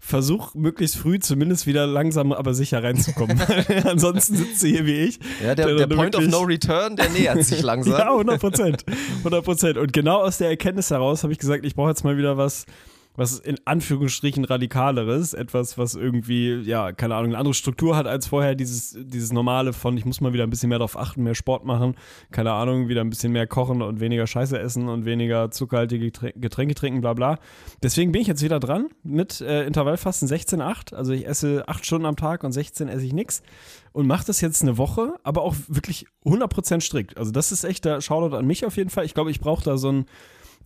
versuch möglichst früh zumindest wieder langsam, aber sicher reinzukommen. Ansonsten sitzt du hier wie ich. Ja, der, der Point of No Return, der nähert sich langsam. Ja, 100 Prozent. 100 Prozent. Und genau aus der Erkenntnis heraus habe ich gesagt, ich brauche jetzt mal wieder was, was in Anführungsstrichen radikaleres, etwas, was irgendwie, ja, keine Ahnung, eine andere Struktur hat als vorher, dieses, dieses normale von, ich muss mal wieder ein bisschen mehr darauf achten, mehr Sport machen, keine Ahnung, wieder ein bisschen mehr kochen und weniger Scheiße essen und weniger zuckerhaltige Geträ- Getränke trinken, bla bla. Deswegen bin ich jetzt wieder dran mit äh, Intervallfasten 16,8. Also ich esse 8 Stunden am Tag und 16 esse ich nix und mache das jetzt eine Woche, aber auch wirklich 100% strikt. Also das ist echt der Shoutout an mich auf jeden Fall. Ich glaube, ich brauche da so ein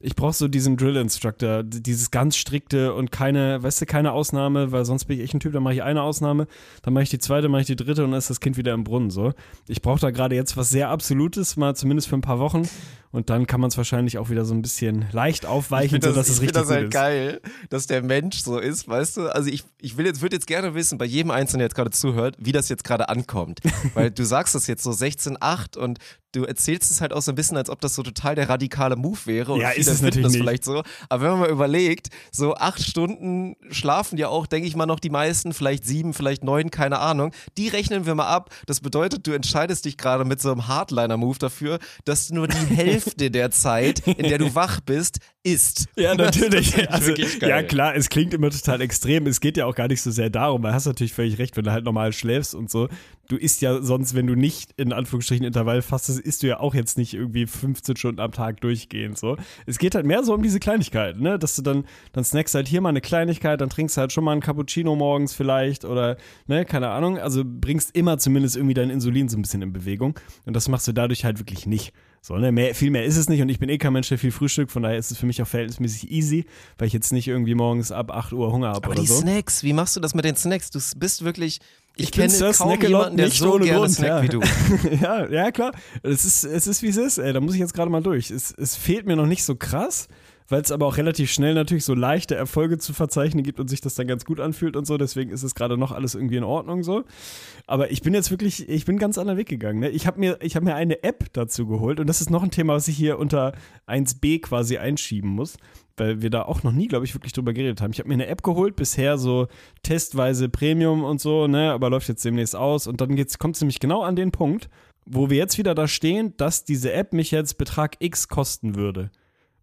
ich brauche so diesen Drill Instructor, d- dieses ganz strikte und keine, weißt du, keine Ausnahme, weil sonst bin ich echt ein Typ, dann mache ich eine Ausnahme, dann mache ich die zweite, mache ich die dritte und dann ist das Kind wieder im Brunnen so. Ich brauche da gerade jetzt was sehr Absolutes, mal zumindest für ein paar Wochen Und dann kann man es wahrscheinlich auch wieder so ein bisschen leicht aufweichen, Ich finde das, sodass es ich find richtig das gut halt ist. geil, dass der Mensch so ist, weißt du? Also ich, ich will jetzt, würde jetzt gerne wissen, bei jedem Einzelnen, der jetzt gerade zuhört, wie das jetzt gerade ankommt. Weil du sagst das jetzt so 16,8 und du erzählst es halt auch so ein bisschen, als ob das so total der radikale Move wäre. Und Ja, ist es natürlich das nicht. vielleicht so. Aber wenn man mal überlegt, so acht Stunden schlafen ja auch, denke ich mal, noch die meisten, vielleicht sieben, vielleicht neun, keine Ahnung. Die rechnen wir mal ab. Das bedeutet, du entscheidest dich gerade mit so einem Hardliner-Move dafür, dass du nur die Hälfte der Zeit, in der du wach bist, isst. Ja, natürlich. Also, ja, klar, es klingt immer total extrem. Es geht ja auch gar nicht so sehr darum, weil hast natürlich völlig recht, wenn du halt normal schläfst und so. Du isst ja sonst, wenn du nicht in Anführungsstrichen Intervall fastest, isst du ja auch jetzt nicht irgendwie 15 Stunden am Tag durchgehend so. Es geht halt mehr so um diese Kleinigkeiten, ne? Dass du dann, dann snackst halt hier mal eine Kleinigkeit, dann trinkst halt schon mal einen Cappuccino morgens vielleicht oder, ne, keine Ahnung. Also bringst immer zumindest irgendwie dein Insulin so ein bisschen in Bewegung. Und das machst du dadurch halt wirklich nicht. So, ne, mehr, viel mehr ist es nicht und ich bin eh kein Mensch, der viel Frühstück, von daher ist es für mich auch verhältnismäßig easy, weil ich jetzt nicht irgendwie morgens ab 8 Uhr Hunger habe Aber die so. Snacks, wie machst du das mit den Snacks? Du bist wirklich, ich, Ich kenne Sir kaum Snackalot jemanden, der nicht so ohne gerne Grund, snackt ja. wie du. ja, ja, klar. Es ist, es ist wie es ist, ey. Da muss ich jetzt gerade mal durch. Es, es fehlt mir noch nicht so krass, weil es aber auch relativ schnell natürlich so leichte Erfolge zu verzeichnen gibt und sich das dann ganz gut anfühlt und so. Deswegen ist es gerade noch alles irgendwie in Ordnung so. Aber ich bin jetzt wirklich, ich bin ganz anderen Weg gegangen. Ne? Ich habe mir, ich habe mir eine App dazu geholt und das ist noch ein Thema, was ich hier unter 1b quasi einschieben muss. Weil wir da auch noch nie, glaube ich, wirklich drüber geredet haben. Ich habe mir eine App geholt, bisher so testweise Premium und so, ne, aber läuft jetzt demnächst aus. Und dann kommt es nämlich genau an den Punkt, wo wir jetzt wieder da stehen, dass diese App mich jetzt Betrag X kosten würde.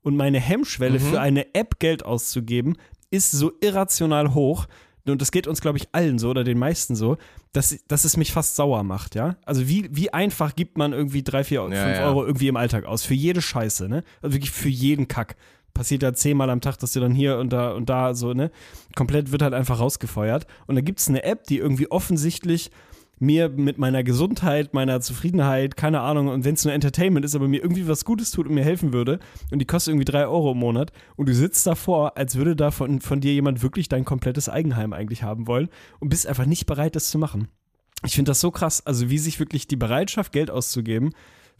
Und meine Hemmschwelle für eine App Geld auszugeben ist so irrational hoch. Und das geht uns, glaube ich, allen so oder den meisten so, dass, dass es mich fast sauer macht, ja? Also wie, wie einfach gibt man irgendwie drei, vier, fünf ja. Euro irgendwie im Alltag aus? Für jede Scheiße, ne? Also wirklich für jeden Kack. Passiert ja zehnmal am Tag, dass du dann hier und da und da so, ne? Komplett wird halt einfach rausgefeuert. Und da gibt es eine App, die irgendwie offensichtlich mir mit meiner Gesundheit, meiner Zufriedenheit, keine Ahnung, und wenn es nur Entertainment ist, aber mir irgendwie was Gutes tut und mir helfen würde, und die kostet irgendwie drei Euro im Monat, und du sitzt davor, als würde da von, von dir jemand wirklich dein komplettes Eigenheim eigentlich haben wollen und bist einfach nicht bereit, das zu machen. Ich finde das so krass, also wie sich wirklich die Bereitschaft, Geld auszugeben,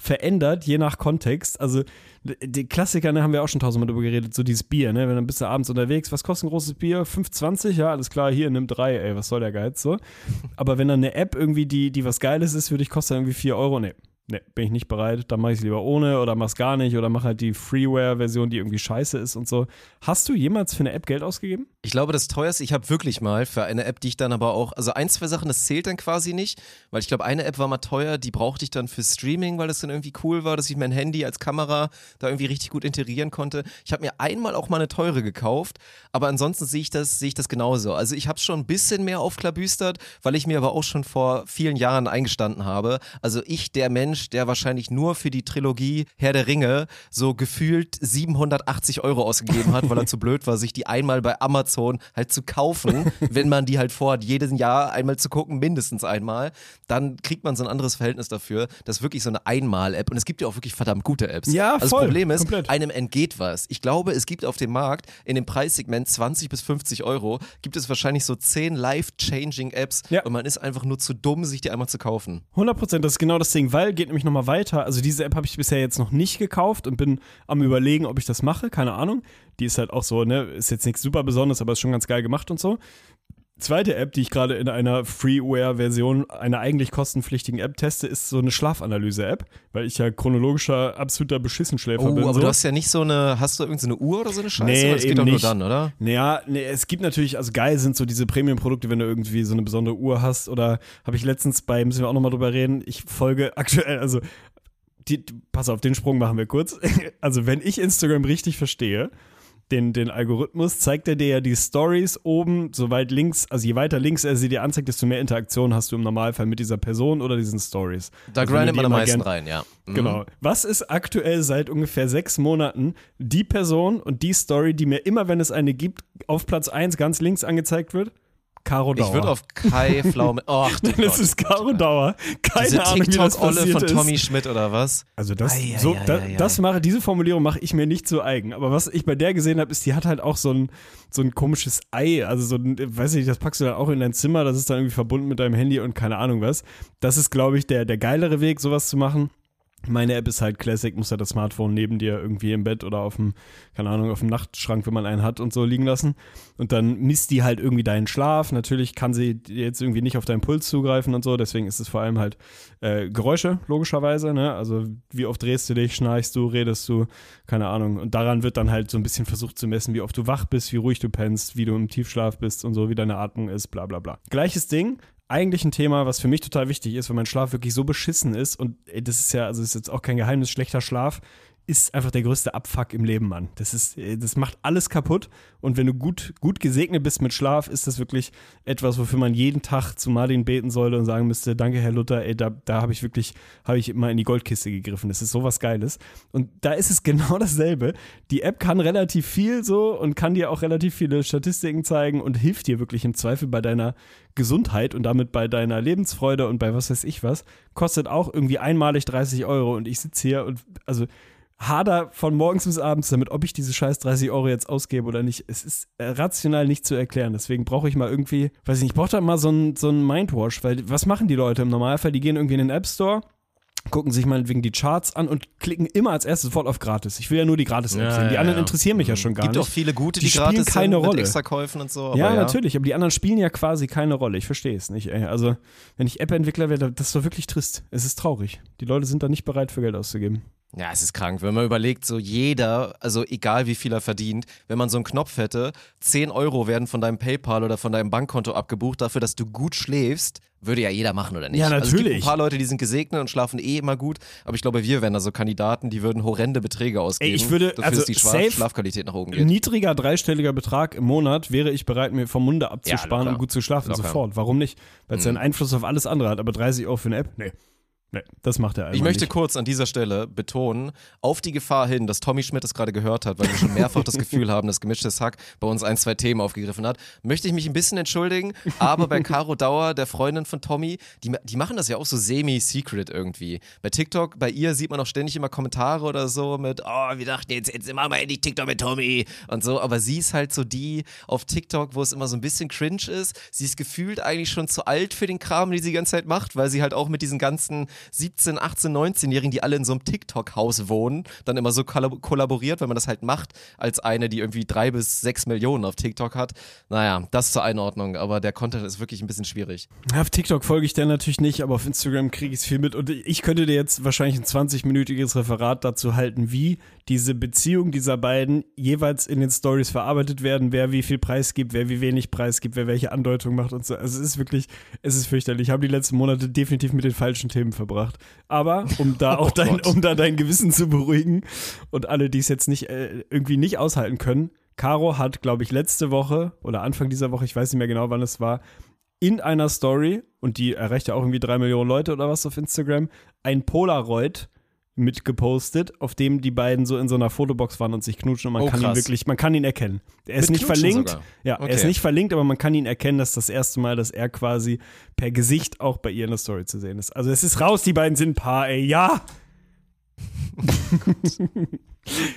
verändert, je nach Kontext. Also die Klassiker, ne, haben wir auch schon tausendmal drüber geredet, so dieses Bier, ne, wenn dann bist du abends unterwegs, was kostet ein großes Bier? 5,20? Ja, alles klar, hier, nimm drei, ey, was soll der Geiz, so. Aber wenn dann eine App irgendwie, die, die was Geiles ist, würde ich kostet irgendwie 4 Euro, ne, ne, bin ich nicht bereit, dann mache ich es lieber ohne oder mach's gar nicht oder mach halt die Freeware-Version, die irgendwie scheiße ist und so. Hast du jemals für eine App Geld ausgegeben? Ich glaube, das teuerste, ich habe wirklich mal für eine App, die ich dann aber auch, also ein, zwei Sachen, das zählt dann quasi nicht, weil ich glaube, eine App war mal teuer, die brauchte ich dann für Streaming, weil das dann irgendwie cool war, dass ich mein Handy als Kamera da irgendwie richtig gut integrieren konnte. Ich habe mir einmal auch mal eine teure gekauft, aber ansonsten sehe ich das, sehe ich das genauso. Also ich habe es schon ein bisschen mehr aufklabüstert, weil ich mir aber auch schon vor vielen Jahren eingestanden habe. Also ich, der Mensch, der wahrscheinlich nur für die Trilogie Herr der Ringe so gefühlt 780 Euro ausgegeben hat, weil er zu blöd war, sich die einmal bei Amazon halt zu kaufen, wenn man die halt vorhat, jedes Jahr einmal zu gucken, mindestens einmal, dann kriegt man so ein anderes Verhältnis dafür. Das ist wirklich so eine Einmal-App und es gibt ja auch wirklich verdammt gute Apps. Ja, also voll, das Problem ist, komplett. einem entgeht was. Ich glaube, es gibt auf dem Markt in dem Preissegment 20 bis 50 Euro, gibt es wahrscheinlich so 10 life-changing Apps Ja. und man ist einfach nur zu dumm, sich die einmal zu kaufen. 100 Prozent, das ist genau das Ding, weil geht nämlich nochmal weiter. Also diese App habe ich bisher jetzt noch nicht gekauft und bin am überlegen, ob ich das mache, keine Ahnung. Die ist halt auch so, ne, ist jetzt nichts super Besonderes, aber ist schon ganz geil gemacht und so. Zweite App, die ich gerade in einer Freeware-Version einer eigentlich kostenpflichtigen App teste, ist so eine Schlafanalyse-App, weil ich ja chronologischer, absoluter Beschissenschläfer Oh, bin. aber so. du hast ja nicht so eine, hast du irgendeine Uhr oder so eine Scheiße? Nee, das geht doch nur nicht. dann, oder? Naja, nee, es gibt natürlich, also geil sind so diese Premium-Produkte, wenn du irgendwie so eine besondere Uhr hast. Oder habe ich letztens bei, müssen wir auch nochmal drüber reden, ich folge aktuell, also die, pass auf, den Sprung machen wir kurz. Also wenn ich Instagram richtig verstehe, den, den Algorithmus, zeigt er dir ja die Stories oben, so weit links, also je weiter links er sie dir anzeigt, desto mehr Interaktion hast du im Normalfall mit dieser Person oder diesen Stories. Da Also grindet man am meisten rein, ja. Mhm. Genau. Was ist aktuell seit ungefähr sechs Monaten die Person und die Story, die mir immer, wenn es eine gibt, auf Platz 1 ganz links angezeigt wird? Caro Dauer. Ich würde auf Kai Pflaume. Ach, du Denn es ist Caro Dauer. Keine Diese Ahnung, wie das TikTok-Olle passiert von ist. Tommy Schmidt oder was? Also das, Ei, ei, so, ei, da, das mache, diese Formulierung mache ich mir nicht zu eigen. Aber was ich bei der gesehen habe, ist, die hat halt auch so ein, so ein komisches Ei. Also so ein, weiß ich, das packst du dann auch in dein Zimmer, das ist dann irgendwie verbunden mit deinem Handy und keine Ahnung was. Das ist, glaube ich, der, der geilere Weg, sowas zu machen. Meine App ist halt Classic, muss halt das Smartphone neben dir irgendwie im Bett oder auf dem, keine Ahnung, auf dem Nachtschrank, wenn man einen hat und so liegen lassen. Und dann misst die halt irgendwie deinen Schlaf. Natürlich kann sie jetzt irgendwie nicht auf deinen Puls zugreifen und so, deswegen ist es vor allem halt äh, Geräusche, logischerweise, ne? Also wie oft drehst du dich, schnarchst du, redest du, keine Ahnung. Und daran wird dann halt so ein bisschen versucht zu messen, wie oft du wach bist, wie ruhig du pennst, wie du im Tiefschlaf bist und so, wie deine Atmung ist, bla bla bla. Gleiches Ding, eigentlich ein Thema, was für mich total wichtig ist, weil mein Schlaf wirklich so beschissen ist. Und ey, das ist ja, also ist jetzt auch kein Geheimnis, schlechter Schlaf ist einfach der größte Abfuck im Leben, Mann. Das ist, äh, das macht alles kaputt und wenn du gut, gut gesegnet bist mit Schlaf, ist das wirklich etwas, wofür man jeden Tag zu Martin beten sollte und sagen müsste, danke Herr Luther, ey, da, da habe ich wirklich, habe ich immer in die Goldkiste gegriffen. Das ist sowas Geiles. Und da ist es genau dasselbe. Die App kann relativ viel so und kann dir auch relativ viele Statistiken zeigen und hilft dir wirklich im Zweifel bei deiner Gesundheit und damit bei deiner Lebensfreude und bei was weiß ich was. Kostet auch irgendwie einmalig 30 Euro und ich sitze hier und also hader von morgens bis abends damit, ob ich diese scheiß 30 Euro jetzt ausgebe oder nicht. Es ist äh, rational nicht zu erklären. Deswegen brauche ich mal irgendwie, weiß ich nicht, ich brauche da mal so einen so Mindwash, weil was machen die Leute im Normalfall? Die gehen irgendwie in den App Store, gucken sich meinetwegen die Charts an und klicken immer als erstes sofort auf gratis. Ich will ja nur die gratis-App Ja, sehen. Die ja, anderen ja. interessieren mich ja schon gar Gibt nicht. auch viele gute, Die die, spielen gratis keine sind Rolle. mit Extrakäufen und so. Aber ja, ja, natürlich, aber die anderen spielen ja quasi keine Rolle. Ich verstehe es nicht, ey. Also, wenn ich App-Entwickler wäre, das ist doch wirklich trist. Es ist traurig. Die Leute sind da nicht bereit, für Geld auszugeben. Ja, es ist krank. Wenn man überlegt, so jeder, also egal wie viel er verdient, wenn man so einen Knopf hätte, 10 Euro werden von deinem PayPal oder von deinem Bankkonto abgebucht dafür, dass du gut schläfst, würde ja jeder machen, oder nicht? Ja, Also es gibt natürlich. ein paar Leute, die sind gesegnet und schlafen eh immer gut, aber ich glaube, wir wären da so Kandidaten, die würden horrende Beträge ausgeben, ich würde- dafür, also dass die Schla Schlafqualität nach oben geht. Niedriger dreistelliger Betrag im Monat wäre ich bereit, mir vom Munde abzusparen, locker. um gut zu schlafen. Locker. Mhm. Sofort. Warum nicht? Weil es ja einen Einfluss auf alles andere hat. Aber 30 Euro für eine App? Nee. Nee, das macht er einfach Ich möchte nicht. kurz an dieser Stelle betonen, auf die Gefahr hin, dass Tommy Schmidt es gerade gehört hat, weil wir schon mehrfach das Gefühl haben, dass gemischtes Hack bei uns ein, zwei Themen aufgegriffen hat, möchte ich mich ein bisschen entschuldigen, aber bei Caro Dauer, der Freundin von Tommy, die, die machen das ja auch so semi-secret irgendwie. Bei TikTok, bei ihr sieht man auch ständig immer Kommentare oder so mit, oh, wir dachten jetzt, jetzt machen wir endlich TikTok mit Tommy und so, aber sie ist halt so die auf TikTok, wo es immer so ein bisschen cringe ist. Sie ist gefühlt eigentlich schon zu alt für den Kram, den sie die ganze Zeit macht, weil sie halt auch mit diesen ganzen 17, 18, 19-Jährigen, die alle in so einem TikTok-Haus wohnen, dann immer so kollab kollaboriert, weil man das halt macht, als eine, die irgendwie drei bis sechs Millionen auf TikTok hat. Naja, das zur Einordnung, aber der Content ist wirklich ein bisschen schwierig. Auf TikTok folge ich dir natürlich nicht, aber auf Instagram kriege ich es viel mit. Und ich könnte dir jetzt wahrscheinlich ein 20-minütiges Referat dazu halten, wie diese Beziehung dieser beiden jeweils in den Stories verarbeitet werden, wer wie viel Preis gibt, wer wie wenig Preis gibt, wer welche Andeutung macht und so. Also es ist wirklich, es ist fürchterlich. Ich habe die letzten Monate definitiv mit den falschen Themen verbracht. Aber um da auch dein, Gott. um da dein Gewissen zu beruhigen und alle, die es jetzt nicht äh, irgendwie nicht aushalten können, Caro hat, glaube ich, letzte Woche oder Anfang dieser Woche, ich weiß nicht mehr genau, wann es war, in einer Story, und die erreicht ja auch irgendwie drei Millionen Leute oder was auf Instagram, ein Polaroid mitgepostet, auf dem die beiden so in so einer Fotobox waren und sich knutschen und man Oh, kann ihn krass. wirklich, man kann ihn erkennen. Er ist Mit nicht Knutschen verlinkt. sogar? Ja, er ist Okay. nicht verlinkt, aber man kann ihn erkennen, dass das erste Mal, dass er quasi per Gesicht auch bei ihr in der Story zu sehen ist. Also es ist raus, die beiden sind ein Paar, ey, ja!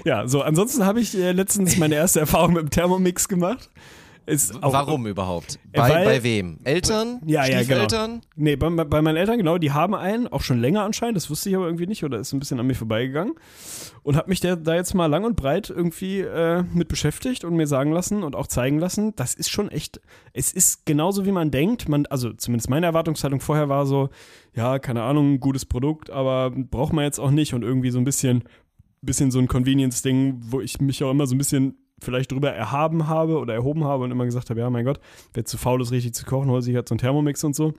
ja, so, ansonsten habe ich äh, letztens meine erste Erfahrung mit dem Thermomix gemacht. Warum überhaupt? Äh, Bei, weil- bei wem? Eltern? Ja, ja, genau. Stiefeltern? Nee, bei, bei meinen Eltern, genau, die haben einen, auch schon länger anscheinend, das wusste ich aber irgendwie nicht oder ist ein bisschen an mir vorbeigegangen. Und habe mich der, da jetzt mal lang und breit irgendwie äh, mit beschäftigt und mir sagen lassen und auch zeigen lassen, das ist schon echt, es ist genauso wie man denkt. Man, also zumindest meine Erwartungshaltung vorher war so, ja, keine Ahnung, ein gutes Produkt, aber braucht man jetzt auch nicht und irgendwie so ein bisschen, bisschen so ein Convenience-Ding, wo ich mich auch immer so ein bisschen vielleicht drüber erhaben habe oder erhoben habe und immer gesagt habe, ja, mein Gott, wer zu faul ist, richtig zu kochen, holt sich halt so einen Thermomix und so.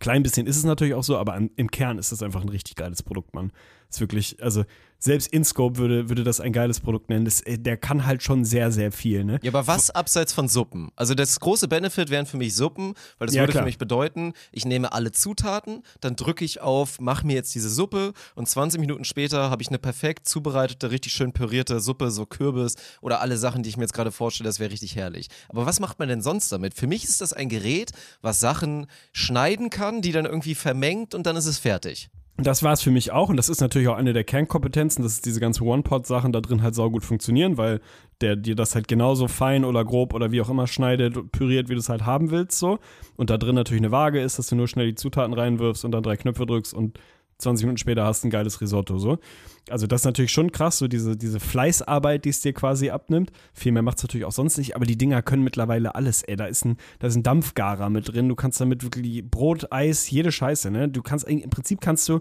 Klein bisschen ist es natürlich auch so, aber im Kern ist das einfach ein richtig geiles Produkt, Mann. Ist wirklich, also selbst InScope würde, würde das ein geiles Produkt nennen. Das, äh, der kann halt schon sehr, sehr viel, ne? Ja, aber was abseits von Suppen? Also das große Benefit wären für mich Suppen, weil das Ja, würde klar. für mich bedeuten, ich nehme alle Zutaten, dann drücke ich auf, mach mir jetzt diese Suppe und 20 Minuten später habe ich eine perfekt zubereitete, richtig schön pürierte Suppe, so Kürbis oder alle Sachen, die ich mir jetzt gerade vorstelle, das wäre richtig herrlich. Aber was macht man denn sonst damit? Für mich ist das ein Gerät, was Sachen schneiden kann, die dann irgendwie vermengt und dann ist es fertig. Das war es für mich auch und das ist natürlich auch eine der Kernkompetenzen, dass diese ganzen One-Pot-Sachen da drin halt saugut funktionieren, weil der dir das halt genauso fein oder grob oder wie auch immer schneidet, püriert, wie du es halt haben willst so. Und da drin natürlich eine Waage ist, dass du nur schnell die Zutaten reinwirfst und dann drei Knöpfe drückst und 20 Minuten später hast du ein geiles Risotto so. Also das ist natürlich schon krass, so diese, diese Fleißarbeit, die es dir quasi abnimmt. Viel mehr macht es natürlich auch sonst nicht, aber die Dinger können mittlerweile alles, ey. Da ist ein, da ist ein Dampfgarer mit drin, du kannst damit wirklich Brot, Eis, jede Scheiße, ne? Du kannst, im Prinzip kannst du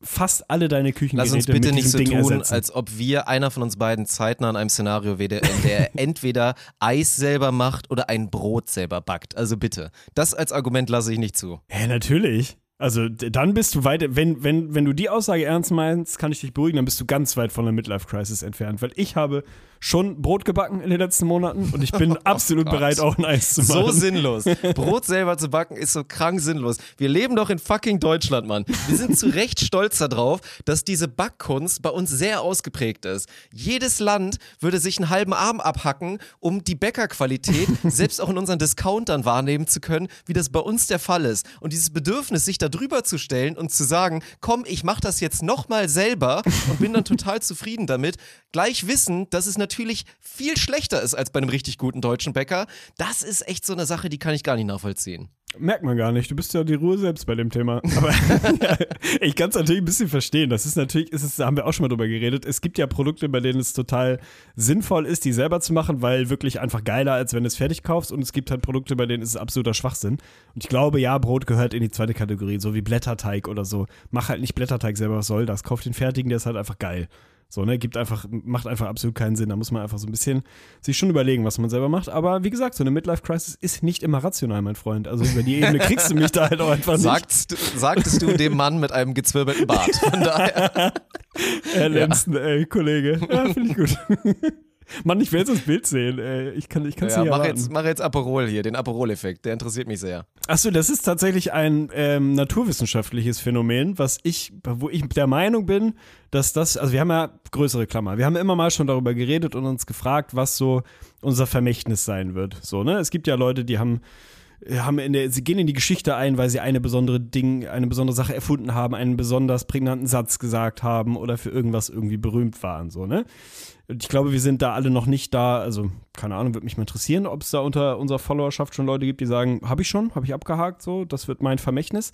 fast alle deine Küchengeräte Lass uns bitte mit nicht so Ding tun, ersetzen. als ob wir einer von uns beiden zeitnah in einem Szenario wäre, in der er entweder Eis selber macht oder ein Brot selber backt. Also bitte. Das als Argument lasse ich nicht zu. Hä, natürlich. Also dann bist du weit, wenn, wenn, wenn du die Aussage ernst meinst, kann ich dich beruhigen, dann bist du ganz weit von der Midlife-Crisis entfernt. Weil ich habe schon Brot gebacken in den letzten Monaten und ich bin absolut Gott. bereit, auch ein Eis zu machen. So sinnlos. Brot selber zu backen ist so krank sinnlos. Wir leben doch in fucking Deutschland, Mann. Wir sind zu Recht stolz darauf, dass diese Backkunst bei uns sehr ausgeprägt ist. Jedes Land würde sich einen halben Arm abhacken, um die Bäckerqualität selbst auch in unseren Discountern wahrnehmen zu können, wie das bei uns der Fall ist. Und dieses Bedürfnis, sich da drüber zu stellen und zu sagen, komm, ich mach das jetzt nochmal selber und bin dann total zufrieden damit, gleich wissen, dass es natürlich viel schlechter ist als bei einem richtig guten deutschen Bäcker, das ist echt so eine Sache, die kann ich gar nicht nachvollziehen. Merkt man gar nicht. Du bist ja die Ruhe selbst bei dem Thema. Aber ja, ich kann es natürlich ein bisschen verstehen. Das ist natürlich, ist es, da haben wir auch schon mal drüber geredet. Es gibt ja Produkte, bei denen es total sinnvoll ist, die selber zu machen, weil wirklich einfach geiler, als wenn du es fertig kaufst. Und es gibt halt Produkte, bei denen ist es absoluter Schwachsinn. Und ich glaube, ja, Brot gehört in die zweite Kategorie, so wie Blätterteig oder so. Mach halt nicht Blätterteig selber, was soll das? Kauf den fertigen, der ist halt einfach geil. So, ne, gibt einfach, macht einfach absolut keinen Sinn. Da muss man einfach so ein bisschen sich schon überlegen, was man selber macht. Aber wie gesagt, so eine Midlife-Crisis ist nicht immer rational, mein Freund. Also über die Ebene kriegst du mich da halt auch einfach nicht. Sagst, sagtest du dem Mann mit einem gezwirbelten Bart. Von daher. Herr Lenzen, ey, Kollege. Ja, finde ich gut. Mann, ich will jetzt das Bild sehen. Ey. Ich kann es Ja, nicht mach, erwarten. jetzt, mach jetzt Aperol hier, den Aperol-Effekt. Der interessiert mich sehr. Achso, das ist tatsächlich ein ähm, naturwissenschaftliches Phänomen, was ich, wo ich der Meinung bin, dass das, also wir haben ja größere Klammer, wir haben immer mal schon darüber geredet und uns gefragt, was so unser Vermächtnis sein wird. So, ne? Es gibt ja Leute, die haben haben in der, sie gehen in die Geschichte ein, weil sie eine besondere Ding, eine besondere Sache erfunden haben, einen besonders prägnanten Satz gesagt haben oder für irgendwas irgendwie berühmt waren, so, ne? Ich glaube, wir sind da alle noch nicht da, also keine Ahnung, würde mich mal interessieren, ob es da unter unserer Followerschaft schon Leute gibt, die sagen, habe ich schon, habe ich abgehakt, so, das wird mein Vermächtnis.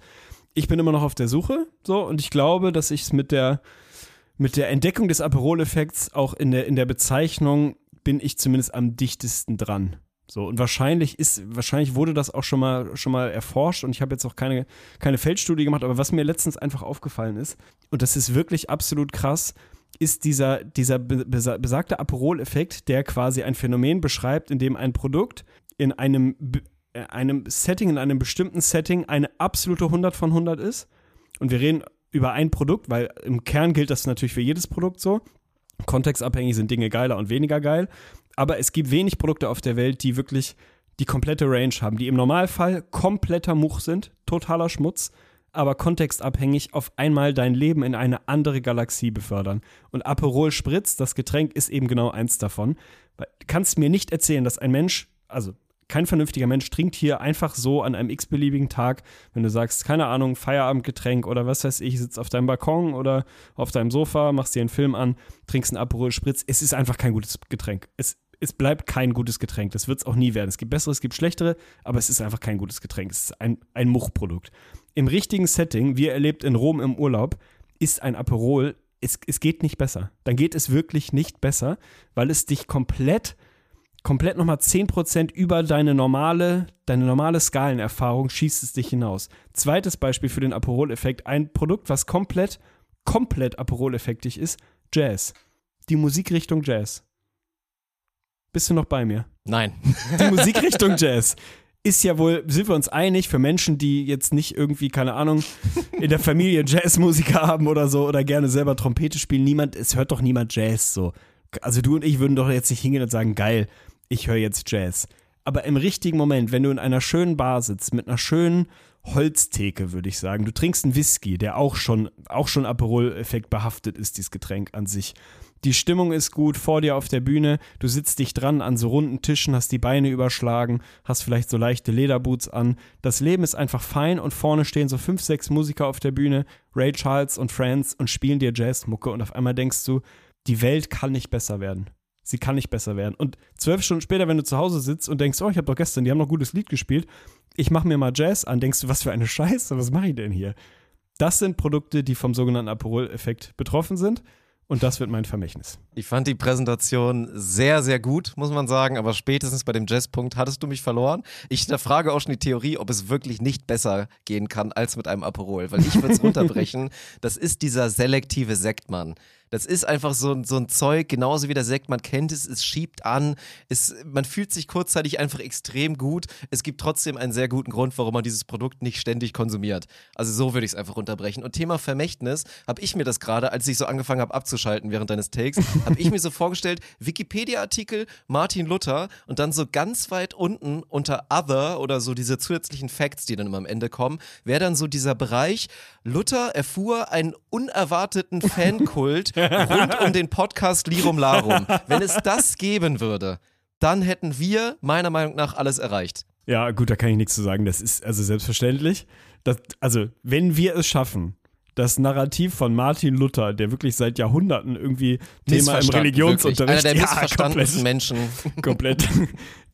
Ich bin immer noch auf der Suche, so, und ich glaube, dass ich es mit der, mit der Entdeckung des Aperol-Effekts auch in der, in der Bezeichnung bin ich zumindest am dichtesten dran. So, und wahrscheinlich ist, wahrscheinlich wurde das auch schon mal, schon mal erforscht und ich habe jetzt auch keine, keine Feldstudie gemacht, aber was mir letztens einfach aufgefallen ist, und das ist wirklich absolut krass, ist dieser, dieser be- besa- besagte Aperol-Effekt, der quasi ein Phänomen beschreibt, in dem ein Produkt in einem, äh, einem Setting, in einem bestimmten Setting eine absolute 100 von 100 ist. Und wir reden über ein Produkt, weil im Kern gilt das natürlich für jedes Produkt so. Kontextabhängig sind Dinge geiler und weniger geil. Aber es gibt wenig Produkte auf der Welt, die wirklich die komplette Range haben, die im Normalfall kompletter Much sind, totaler Schmutz, aber kontextabhängig auf einmal dein Leben in eine andere Galaxie befördern. Und Aperol Spritz, das Getränk, ist eben genau eins davon. Du kannst mir nicht erzählen, dass ein Mensch, also kein vernünftiger Mensch trinkt hier einfach so an einem x-beliebigen Tag, wenn du sagst, keine Ahnung, Feierabendgetränk oder was weiß ich, sitzt auf deinem Balkon oder auf deinem Sofa, machst dir einen Film an, trinkst einen Aperol Spritz. Es ist einfach kein gutes Getränk. Es, es bleibt kein gutes Getränk. Das wird es auch nie werden. Es gibt bessere, es gibt schlechtere, aber es ist einfach kein gutes Getränk. Es ist ein, ein Muchprodukt. Im richtigen Setting, wie erlebt in Rom im Urlaub, ist ein Aperol, es, es geht nicht besser. Dann geht es wirklich nicht besser, weil es dich komplett komplett nochmal 10% über deine normale, deine normale Skalenerfahrung schießt es dich hinaus. Zweites Beispiel für den Aperol-Effekt, ein Produkt, was komplett, komplett Aperol-effektig ist, Jazz. Die Musikrichtung Jazz. Bist du noch bei mir? Nein. Die Musikrichtung Jazz ist ja wohl, sind wir uns einig, für Menschen, die jetzt nicht irgendwie, keine Ahnung, in der Familie Jazzmusiker haben oder so oder gerne selber Trompete spielen, niemand, es hört doch niemand Jazz so. Also du und ich würden doch jetzt nicht hingehen und sagen, geil, ich höre jetzt Jazz. Aber im richtigen Moment, wenn du in einer schönen Bar sitzt, mit einer schönen Holztheke, würde ich sagen, du trinkst einen Whisky, der auch schon, auch schon Aperol-Effekt behaftet ist, dieses Getränk an sich. Die Stimmung ist gut vor dir auf der Bühne, du sitzt dich dran an so runden Tischen, hast die Beine überschlagen, hast vielleicht so leichte Lederboots an. Das Leben ist einfach fein und vorne stehen so fünf, sechs Musiker auf der Bühne, Ray Charles und Friends und spielen dir Jazzmucke und auf einmal denkst du, die Welt kann nicht besser werden. Sie kann nicht besser werden. Und zwölf Stunden später, wenn du zu Hause sitzt und denkst, oh, ich habe doch gestern, die haben noch gutes Lied gespielt, ich mache mir mal Jazz an, denkst du, was für eine Scheiße, was mache ich denn hier? Das sind Produkte, die vom sogenannten Aperol-Effekt betroffen sind. Und das wird mein Vermächtnis. Ich fand die Präsentation sehr, sehr gut, muss man sagen, aber spätestens bei dem Jazzpunkt hattest du mich verloren. Ich hinterfrage auch schon die Theorie, ob es wirklich nicht besser gehen kann als mit einem Aperol, weil ich würde es runterbrechen. Das ist dieser selektive Sektmann. Das ist einfach so, so ein Zeug, genauso wie der Sekt, man kennt es, es schiebt an, es, man fühlt sich kurzzeitig einfach extrem gut. Es gibt trotzdem einen sehr guten Grund, warum man dieses Produkt nicht ständig konsumiert. Also so würde ich es einfach runterbrechen. Und Thema Vermächtnis, habe ich mir das gerade, als ich so angefangen habe abzuschalten während deines Takes, habe ich mir so vorgestellt, Wikipedia-Artikel, Martin Luther und dann so ganz weit unten unter Other oder so diese zusätzlichen Facts, die dann immer am Ende kommen, wäre dann so dieser Bereich, Luther erfuhr einen unerwarteten Fankult rund um den Podcast Lirum Larum. Wenn es das geben würde, dann hätten wir meiner Meinung nach alles erreicht. Ja, gut, da kann ich nichts zu sagen. Das ist also selbstverständlich. Das, also, wenn wir es schaffen, das Narrativ von Martin Luther, der wirklich seit Jahrhunderten irgendwie Thema im Religionsunterricht Einer der ja, missverstandensten komplett, Menschen. komplett.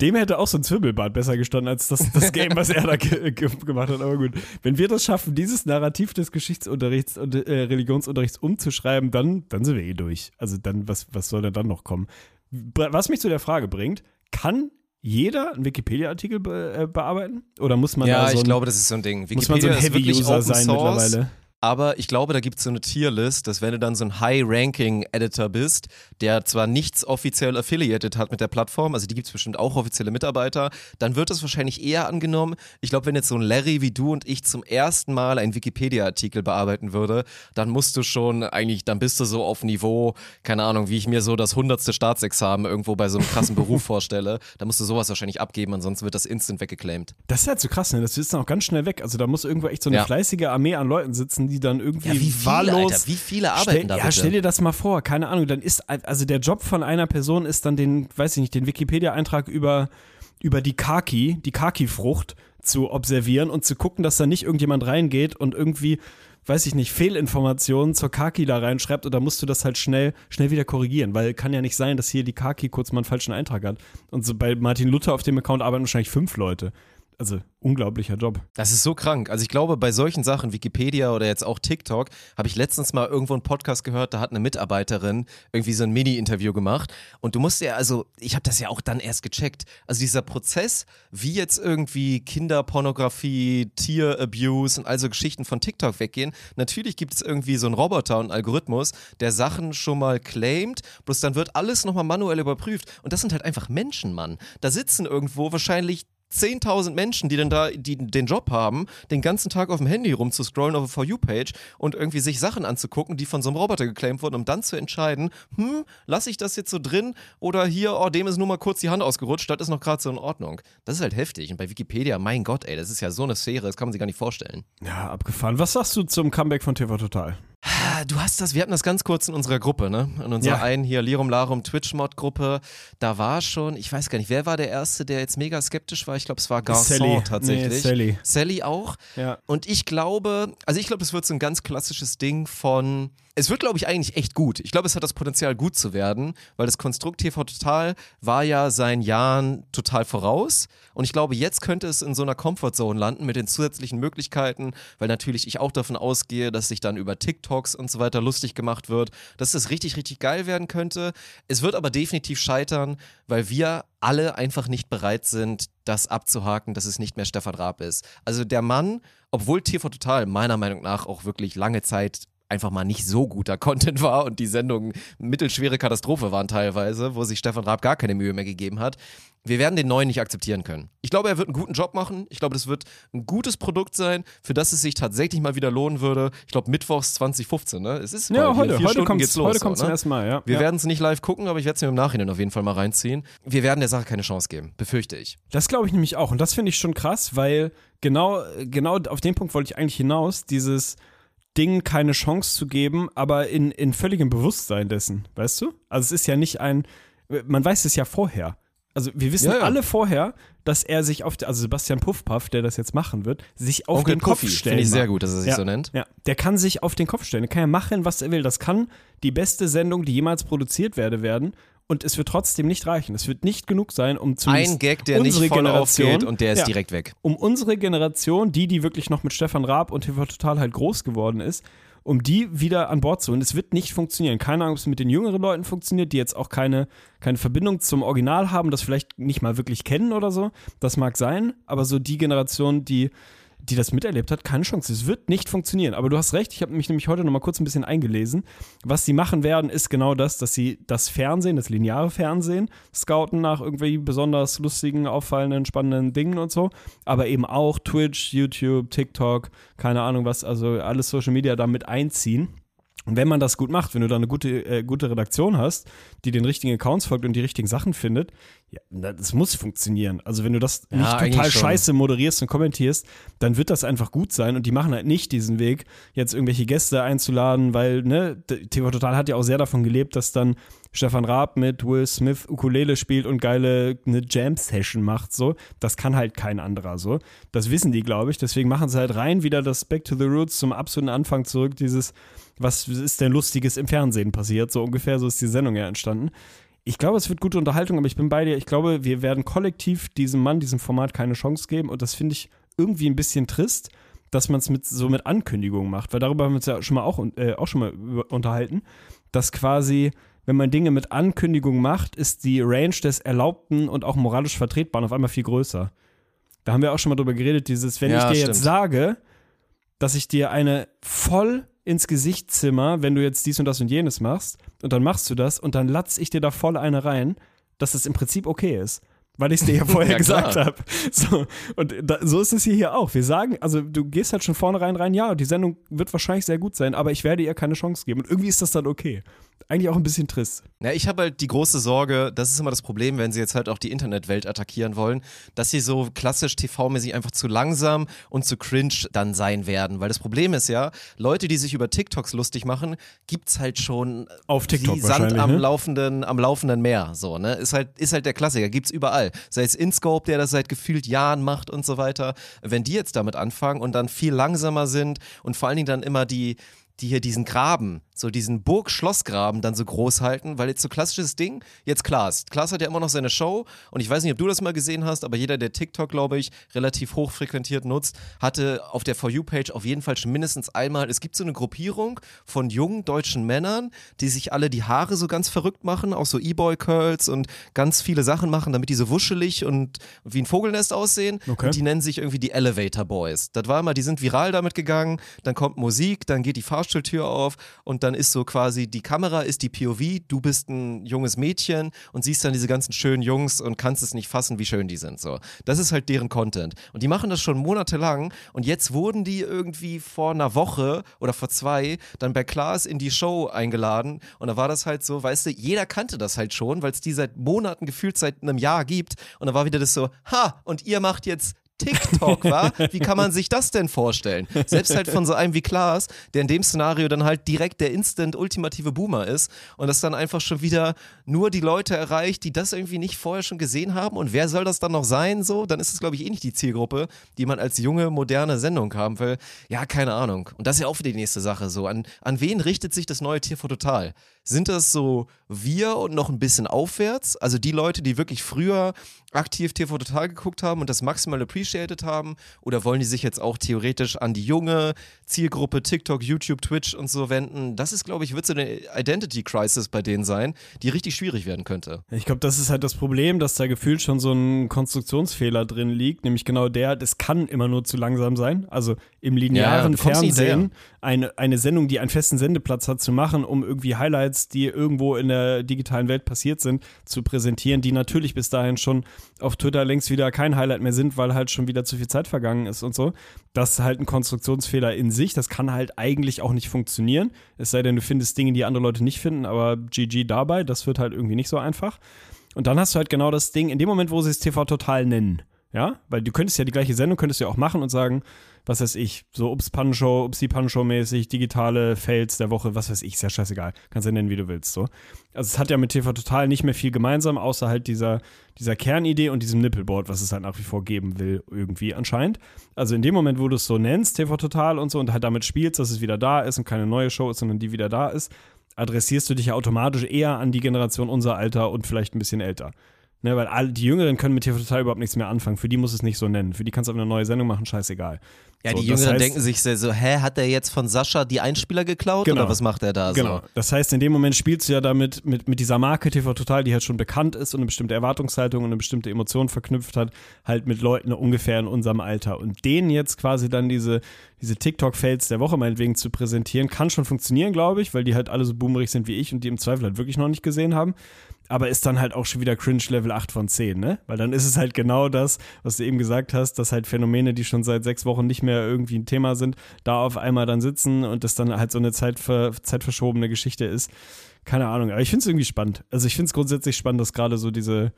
Dem hätte auch so ein Zwirbelbart besser gestanden als das, das Game, was er da ge ge gemacht hat. Aber gut, wenn wir das schaffen, dieses Narrativ des Geschichtsunterrichts und äh, Religionsunterrichts umzuschreiben, dann, dann sind wir eh durch. Also dann, was, was soll denn dann noch kommen? Was mich zu der Frage bringt, kann jeder einen Wikipedia-Artikel be äh, bearbeiten? Oder muss man ja, da so ich ein, glaube, das ist so ein Ding. muss man so ein wirklich Heavy-User sein mittlerweile? Aber ich glaube, da gibt es so eine Tierlist, dass wenn du dann so ein High-Ranking-Editor bist, der zwar nichts offiziell affiliated hat mit der Plattform, also die gibt es bestimmt auch offizielle Mitarbeiter, dann wird es wahrscheinlich eher angenommen. Ich glaube, wenn jetzt so ein Larry wie du und ich zum ersten Mal einen Wikipedia-Artikel bearbeiten würde, dann musst du schon eigentlich, dann bist du so auf Niveau, keine Ahnung, wie ich mir so das hundertste Staatsexamen irgendwo bei so einem krassen Beruf vorstelle. Da musst du sowas wahrscheinlich abgeben, ansonsten wird das instant weggeclaimed. Das ist halt so krass, ne? Das ist dann auch ganz schnell weg. Also da muss irgendwo echt so eine Ja. fleißige Armee an Leuten sitzen, die dann irgendwie Ja, wie viele, wahllos. Alter, wie viele arbeiten stell, da Ja, bitte? stell dir das mal vor, keine Ahnung, dann ist, also der Job von einer Person ist dann den, weiß ich nicht, den Wikipedia-Eintrag über, über die Kaki, die Kaki-Frucht zu observieren und zu gucken, dass da nicht irgendjemand reingeht und irgendwie, weiß ich nicht, Fehlinformationen zur Kaki da reinschreibt und da musst du das halt schnell, schnell wieder korrigieren, weil kann ja nicht sein, dass hier die Kaki kurz mal einen falschen Eintrag hat. Und so bei Martin Luther auf dem Account arbeiten wahrscheinlich fünf Leute. Also unglaublicher Job. Das ist so krank. Also ich glaube, bei solchen Sachen, Wikipedia oder jetzt auch TikTok, habe ich letztens mal irgendwo einen Podcast gehört, da hat eine Mitarbeiterin irgendwie so ein Mini-Interview gemacht. Und du musst ja, also ich habe das ja auch dann erst gecheckt. Also dieser Prozess, wie jetzt irgendwie Kinderpornografie, Tierabuse und also Geschichten von TikTok weggehen, natürlich gibt es irgendwie so einen Roboter und einen Algorithmus, der Sachen schon mal claimt, bloß dann wird alles nochmal manuell überprüft. Und das sind halt einfach Menschen, Mann. Da sitzen irgendwo wahrscheinlich 10.000 Menschen, die dann da die den Job haben, den ganzen Tag auf dem Handy rumzuscrollen auf der For You-Page und irgendwie sich Sachen anzugucken, die von so einem Roboter geclaimt wurden, um dann zu entscheiden, hm, lasse ich das jetzt so drin oder hier, oh, dem ist nur mal kurz die Hand ausgerutscht, das ist noch gerade so in Ordnung. Das ist halt heftig. Und bei Wikipedia, mein Gott, ey, das ist ja so eine Sphäre, das kann man sich gar nicht vorstellen. Ja, abgefahren. Was sagst du zum Comeback von TV Total? Du hast das, wir hatten das ganz kurz in unserer Gruppe, ne? In unserer Ja. einen hier Lirum Larum Twitch-Mod-Gruppe. Da war schon, ich weiß gar nicht, wer war der Erste, der jetzt mega skeptisch war? Ich glaube, es war Garçon Sally. tatsächlich. Nee, Sally. Sally auch. Ja. Und ich glaube, also ich glaube, es wird so ein ganz klassisches Ding von. Es wird, glaube ich, eigentlich echt gut. Ich glaube, es hat das Potenzial, gut zu werden, weil das Konstrukt TV Total war ja seinen Jahren total voraus. Und ich glaube, jetzt könnte es in so einer Comfortzone landen mit den zusätzlichen Möglichkeiten, weil natürlich ich auch davon ausgehe, dass sich dann über TikToks und so weiter lustig gemacht wird, dass das richtig, richtig geil werden könnte. Es wird aber definitiv scheitern, weil wir alle einfach nicht bereit sind, das abzuhaken, dass es nicht mehr Stefan Raab ist. Also der Mann, obwohl TV Total meiner Meinung nach auch wirklich lange Zeit einfach mal nicht so guter Content war und die Sendungen mittelschwere Katastrophe waren teilweise, wo sich Stefan Raab gar keine Mühe mehr gegeben hat. Wir werden den neuen nicht akzeptieren können. Ich glaube, er wird einen guten Job machen. Ich glaube, das wird ein gutes Produkt sein, für das es sich tatsächlich mal wieder lohnen würde. Ich glaube, Mittwochs 2015, ne? Es ist Ja, heute, vier heute Stunden kommt geht's es los, heute so, kommt's zum ne? ersten Mal, ja. Wir ja. werden es nicht live gucken, aber ich werde es mir im Nachhinein auf jeden Fall mal reinziehen. Wir werden der Sache keine Chance geben, befürchte ich. Das glaube ich nämlich auch. Und das finde ich schon krass, weil genau, genau auf den Punkt wollte ich eigentlich hinaus, dieses Ding keine Chance zu geben, aber in, in völligem Bewusstsein dessen, weißt du? Also es ist ja nicht ein, man weiß es ja vorher. Also wir wissen Ja, ja. alle vorher, dass er sich auf, also Sebastian Puffpaff, der das jetzt machen wird, sich auf Onkel den Kopf Puffi, stellen finde ich sehr gut, dass er sich ja, so nennt. Ja, der kann sich auf den Kopf stellen. Der kann ja machen, was er will. Das kann die beste Sendung, die jemals produziert werde, werden. Und es wird trotzdem nicht reichen. Es wird nicht genug sein, um zumindest Ein Gag, der nicht voll Generation, aufgeht und der ist ja, direkt weg. um unsere Generation, die, die wirklich noch mit Stefan Raab und TV Total halt groß geworden ist, um die wieder an Bord zu holen. Es wird nicht funktionieren. Keine Ahnung, ob es mit den jüngeren Leuten funktioniert, die jetzt auch keine, keine Verbindung zum Original haben, das vielleicht nicht mal wirklich kennen oder so. Das mag sein, aber so die Generation, die die das miterlebt hat, keine Chance. Es wird nicht funktionieren. Aber du hast recht, ich habe mich nämlich heute noch mal kurz ein bisschen eingelesen. Was sie machen werden, ist genau das, dass sie das Fernsehen, das lineare Fernsehen, scouten nach irgendwie besonders lustigen, auffallenden, spannenden Dingen und so. Aber eben auch Twitch, YouTube, TikTok, keine Ahnung was, also alles Social Media damit einziehen. Und wenn man das gut macht, wenn du da eine gute, äh, gute Redaktion hast, die den richtigen Accounts folgt und die richtigen Sachen findet, ja, das muss funktionieren. Also wenn du das Ja, nicht total scheiße moderierst und kommentierst, dann wird das einfach gut sein und die machen halt nicht diesen Weg, jetzt irgendwelche Gäste einzuladen, weil, ne, TV Total hat ja auch sehr davon gelebt, dass dann Stefan Raab mit Will Smith Ukulele spielt und geile eine Jam-Session macht, so. Das kann halt kein anderer, so. Das wissen die, glaube ich. Deswegen machen sie halt rein wieder das Back to the Roots zum absoluten Anfang zurück, dieses, was ist denn Lustiges im Fernsehen passiert, so ungefähr, so ist die Sendung ja entstanden. Ich glaube, es wird gute Unterhaltung, aber ich bin bei dir. Ich glaube, wir werden kollektiv diesem Mann, diesem Format keine Chance geben und das finde ich irgendwie ein bisschen trist, dass man es mit so mit Ankündigungen macht, weil darüber haben wir uns ja schon mal auch, äh, auch schon mal unterhalten, dass quasi, wenn man Dinge mit Ankündigungen macht, ist die Range des Erlaubten und auch moralisch Vertretbaren auf einmal viel größer. Da haben wir auch schon mal drüber geredet, dieses, wenn Ja, ich dir stimmt. jetzt sage, dass ich dir eine voll ins Gesicht zimmer, wenn du jetzt dies und das und jenes machst, und dann machst du das und dann latz ich dir da voll eine rein, dass es im Prinzip okay ist. Weil ich es dir ja vorher Ja, gesagt habe. So, und da, so ist es hier, hier auch. Wir sagen, also du gehst halt schon vornherein rein, ja, die Sendung wird wahrscheinlich sehr gut sein, aber ich werde ihr keine Chance geben. Und irgendwie ist das dann okay. Eigentlich auch ein bisschen trist. Ja, ich habe halt die große Sorge, das ist immer das Problem, wenn sie jetzt halt auch die Internetwelt attackieren wollen, dass sie so klassisch TV-mäßig einfach zu langsam und zu cringe dann sein werden. Weil das Problem ist ja, Leute, die sich über TikToks lustig machen, gibt's halt schon Auf TikTok wie Sand am ne? laufenden, am laufenden Meer. So, ne? Ist halt, ist halt der Klassiker, gibt's überall. Sei es InScope, der das seit gefühlt Jahren macht und so weiter. Wenn die jetzt damit anfangen und dann viel langsamer sind und vor allen Dingen dann immer die die hier diesen Graben, so diesen Burg-Schloss-Graben dann so groß halten, weil jetzt so klassisches Ding, jetzt Klaas. Klaas hat ja immer noch seine Show und ich weiß nicht, ob du das mal gesehen hast, aber jeder, der TikTok, glaube ich, relativ hoch frequentiert nutzt, hatte auf der For You-Page auf jeden Fall schon mindestens einmal, es gibt so eine Gruppierung von jungen deutschen Männern, die sich alle die Haare so ganz verrückt machen, auch so E-Boy-Curls und ganz viele Sachen machen, damit die so wuschelig und wie ein Vogelnest aussehen. Okay. Und die nennen sich irgendwie die Elevator Boys. Das war immer, die sind viral damit gegangen, dann kommt Musik, dann geht die Fahrstuhltür auf und dann ist so quasi, die Kamera ist die POV, du bist ein junges Mädchen und siehst dann diese ganzen schönen Jungs und kannst es nicht fassen, wie schön die sind. So. Das ist halt deren Content. Und die machen das schon monatelang und jetzt wurden die irgendwie vor einer Woche oder vor zwei dann bei Klaas in die Show eingeladen und da war das halt so, weißt du, jeder kannte das halt schon, weil es die seit Monaten gefühlt seit einem Jahr gibt und da war wieder das so, ha, und ihr macht jetzt TikTok war. Wie kann man sich das denn vorstellen? Selbst halt von so einem wie Klaas, der in dem Szenario dann halt direkt der instant ultimative Boomer ist und das dann einfach schon wieder nur die Leute erreicht, die das irgendwie nicht vorher schon gesehen haben. Und wer soll das dann noch sein? So, dann ist es, glaube ich, eh nicht die Zielgruppe, die man als junge, moderne Sendung haben will. Ja, keine Ahnung. Und das ist ja auch wieder die nächste Sache. So, an, an wen richtet sich das neue TV Total? Sind das so wir und noch ein bisschen aufwärts? Also die Leute, die wirklich früher aktiv TV Total geguckt haben und das maximal appreciated haben? Oder wollen die sich jetzt auch theoretisch an die junge Zielgruppe TikTok, YouTube, Twitch und so wenden? Das ist, glaube ich, wird so eine Identity Crisis bei denen sein, die richtig schwierig werden könnte. Ich glaube, das ist halt das Problem, dass da gefühlt schon so ein Konstruktionsfehler drin liegt, nämlich genau der, das kann immer nur zu langsam sein. Also im linearen Ja, Fernsehen eine, eine Sendung, die einen festen Sendeplatz hat, zu machen, um irgendwie Highlights, die irgendwo in der digitalen Welt passiert sind, zu präsentieren, die natürlich bis dahin schon auf Twitter längst wieder kein Highlight mehr sind, weil halt schon wieder zu viel Zeit vergangen ist und so. Das ist halt ein Konstruktionsfehler in sich. Das kann halt eigentlich auch nicht funktionieren. Es sei denn, du findest Dinge, die andere Leute nicht finden, aber GG dabei, das wird halt irgendwie nicht so einfach. Und dann hast du halt genau das Ding, in dem Moment, wo sie es TV Total nennen, ja, weil du könntest ja die gleiche Sendung, könntest du ja auch machen und sagen, was weiß ich, so Ups Pannenshow, Upsi Pannenshow mäßig, digitale Fails der Woche, was weiß ich, ist ja scheißegal. Kannst ja nennen, wie du willst, so. Also es hat ja mit TV Total nicht mehr viel gemeinsam, außer halt dieser, dieser Kernidee und diesem Nippelboard, was es halt nach wie vor geben will, irgendwie anscheinend. Also in dem Moment, wo du es so nennst, TV Total und so, und halt damit spielst, dass es wieder da ist und keine neue Show ist, sondern die wieder da ist, adressierst du dich ja automatisch eher an die Generation unser Alter und vielleicht ein bisschen älter. Ne, weil all, die Jüngeren können mit TV Total überhaupt nichts mehr anfangen. Für die muss es nicht so nennen. Für die kannst du aber eine neue Sendung machen, scheißegal. Ja, so, die das Jüngeren heißt- denken sich so, hä, hat der jetzt von Sascha die Einspieler geklaut Genau. oder was macht er da Genau. so? Das heißt, in dem Moment spielst du ja damit mit, mit dieser Marke TV Total, die halt schon bekannt ist und eine bestimmte Erwartungshaltung und eine bestimmte Emotion verknüpft hat, halt mit Leuten ungefähr in unserem Alter. Und denen jetzt quasi dann diese, diese TikTok-Fails der Woche meinetwegen zu präsentieren, kann schon funktionieren, glaube ich, weil die halt alle so boomerig sind wie ich und die im Zweifel halt wirklich noch nicht gesehen haben. Aber ist dann halt auch schon wieder Cringe Level 8 von 10, ne? Weil dann ist es halt genau das, was du eben gesagt hast, dass halt Phänomene, die schon seit sechs Wochen nicht mehr irgendwie ein Thema sind, da auf einmal dann sitzen und das dann halt so eine zeitver zeitverschobene Geschichte ist. Keine Ahnung, aber ich finde es irgendwie spannend. Also ich finde es grundsätzlich spannend, dass gerade so diese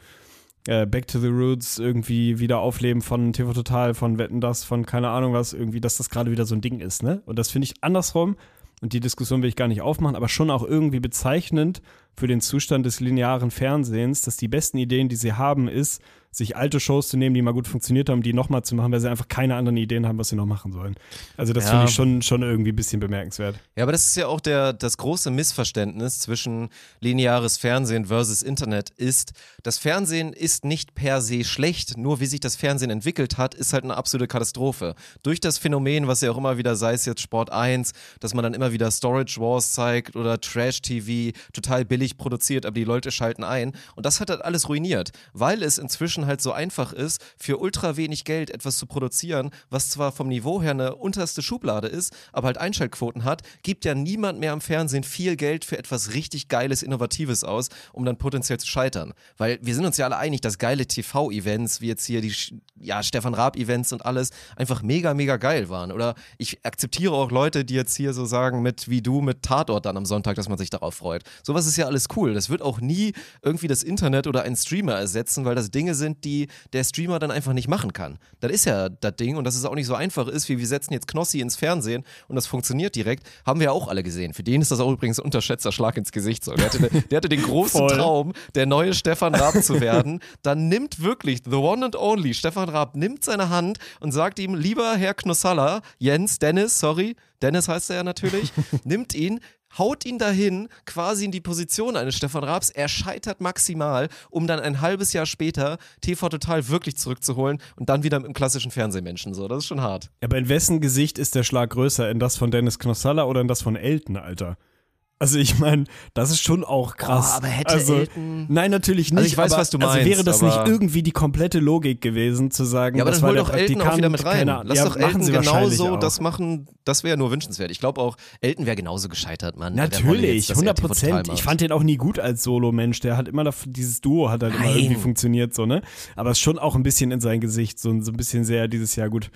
äh, Back to the Roots irgendwie wieder aufleben von TV Total, von Wetten das, von keine Ahnung was, irgendwie, dass das gerade wieder so ein Ding ist, ne? Und das finde ich andersrum, und die Diskussion will ich gar nicht aufmachen, aber schon auch irgendwie bezeichnend für den Zustand des linearen Fernsehens, dass die besten Ideen, die sie haben, ist, sich alte Shows zu nehmen, die mal gut funktioniert haben, die nochmal zu machen, weil sie einfach keine anderen Ideen haben, was sie noch machen sollen. Also das Ja. finde ich schon, schon irgendwie ein bisschen bemerkenswert. Ja, aber das ist ja auch der, das große Missverständnis zwischen lineares Fernsehen versus Internet ist, das Fernsehen ist nicht per se schlecht, nur wie sich das Fernsehen entwickelt hat, ist halt eine absolute Katastrophe. Durch das Phänomen, was ja auch immer wieder, sei es jetzt Sport 1, dass man dann immer wieder Storage Wars zeigt oder Trash-TV, total billig produziert, aber die Leute schalten ein. Und das hat halt alles ruiniert, weil es inzwischen halt so einfach ist, für ultra wenig Geld etwas zu produzieren, was zwar vom Niveau her eine unterste Schublade ist, aber halt Einschaltquoten hat, gibt ja niemand mehr am Fernsehen viel Geld für etwas richtig Geiles, Innovatives aus, um dann potenziell zu scheitern. Weil wir sind uns ja alle einig, dass geile TV-Events, wie jetzt hier die ja, Stefan Raab-Events und alles, einfach mega, mega geil waren. Oder ich akzeptiere auch Leute, die jetzt hier so sagen, mit wie du, mit Tatort dann am Sonntag, dass man sich darauf freut. Sowas ist ja alles cool. Das wird auch nie irgendwie das Internet oder einen Streamer ersetzen, weil das Dinge sind, die der Streamer dann einfach nicht machen kann. Das ist ja das Ding und dass es auch nicht so einfach ist, wie wir setzen jetzt Knossi ins Fernsehen und das funktioniert direkt, haben wir ja auch alle gesehen. Für den ist das auch übrigens ein unterschätzter Schlag ins Gesicht. So. Der, hatte, der hatte den großen Voll. Traum, der neue Stefan Raab zu werden. Dann nimmt wirklich the one and only Stefan Raab, nimmt seine Hand und sagt ihm, lieber Herr Knossalla, Jens, Dennis, sorry, Dennis heißt er ja natürlich, nimmt ihn, haut ihn dahin, quasi in die Position eines Stefan Raabs. Er scheitert maximal, um dann ein halbes Jahr später TV Total wirklich zurückzuholen und dann wieder mit dem klassischen Fernsehmenschen. So, das ist schon hart. Aber in wessen Gesicht ist der Schlag größer? In das von Dennis Knossalla oder in das von Elton, Alter? Also ich meine, das ist schon auch krass. Oh, aber hätte also, Elton- Nein, natürlich nicht. Also ich weiß, aber, was du Also meinst, wäre das nicht aber- irgendwie die komplette Logik gewesen, zu sagen, Ja, aber das dann war hol doch Elton auch wieder mit rein. keine- Lass ja, doch Elton genauso das machen, das wäre nur wünschenswert. Ich glaube auch, Elton wäre genauso gescheitert, Mann. Natürlich, jetzt, dass er 100 TV Total Prozent. Ich fand den auch nie gut als Solo-Mensch. Der hat immer, dieses Duo hat halt immer irgendwie funktioniert, so, ne? Aber es ist schon auch ein bisschen in sein Gesicht, so, so ein bisschen sehr dieses Jahr gut.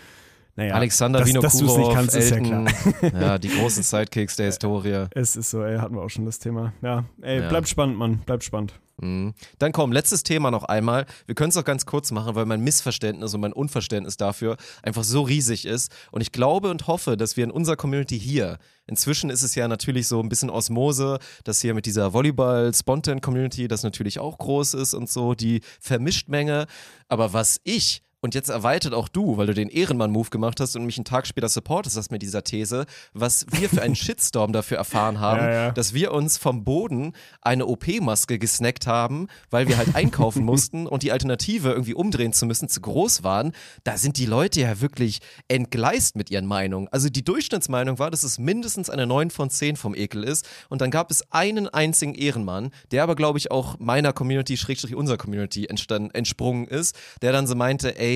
Naja, Alexander dass, Vinokurov, dass du es nicht kannst, ist ja Elton, klar. ja, die großen Sidekicks der Historie. Es ist so, ey, hatten wir auch schon das Thema. Ja, ey, Ja. bleibt spannend, Mann, bleibt spannend. Mhm. Dann komm, letztes Thema noch einmal. Wir können es auch ganz kurz machen, weil mein Missverständnis und mein Unverständnis dafür einfach so riesig ist. Und ich glaube und hoffe, dass wir in unserer Community hier, inzwischen ist es ja natürlich so ein bisschen Osmose, dass hier mit dieser Volleyball-Spontan-Community das natürlich auch groß ist und so, die Vermischtmenge. Aber was ich und jetzt erweitert auch du, weil du den Ehrenmann-Move gemacht hast und mich einen Tag später supportest hast mit dieser These, was wir für einen Shitstorm dafür erfahren haben, Ja, ja. dass wir uns vom Boden eine OP-Maske gesnackt haben, weil wir halt einkaufen mussten und die Alternative irgendwie umdrehen zu müssen zu groß waren. Da sind die Leute ja wirklich entgleist mit ihren Meinungen. Also die Durchschnittsmeinung war, dass es mindestens eine 9 von 10 vom Ekel ist. Und dann gab es einen einzigen Ehrenmann, der aber, glaube ich, auch meiner Community, Schrägstrich unserer Community entsprungen ist, der dann so meinte, ey,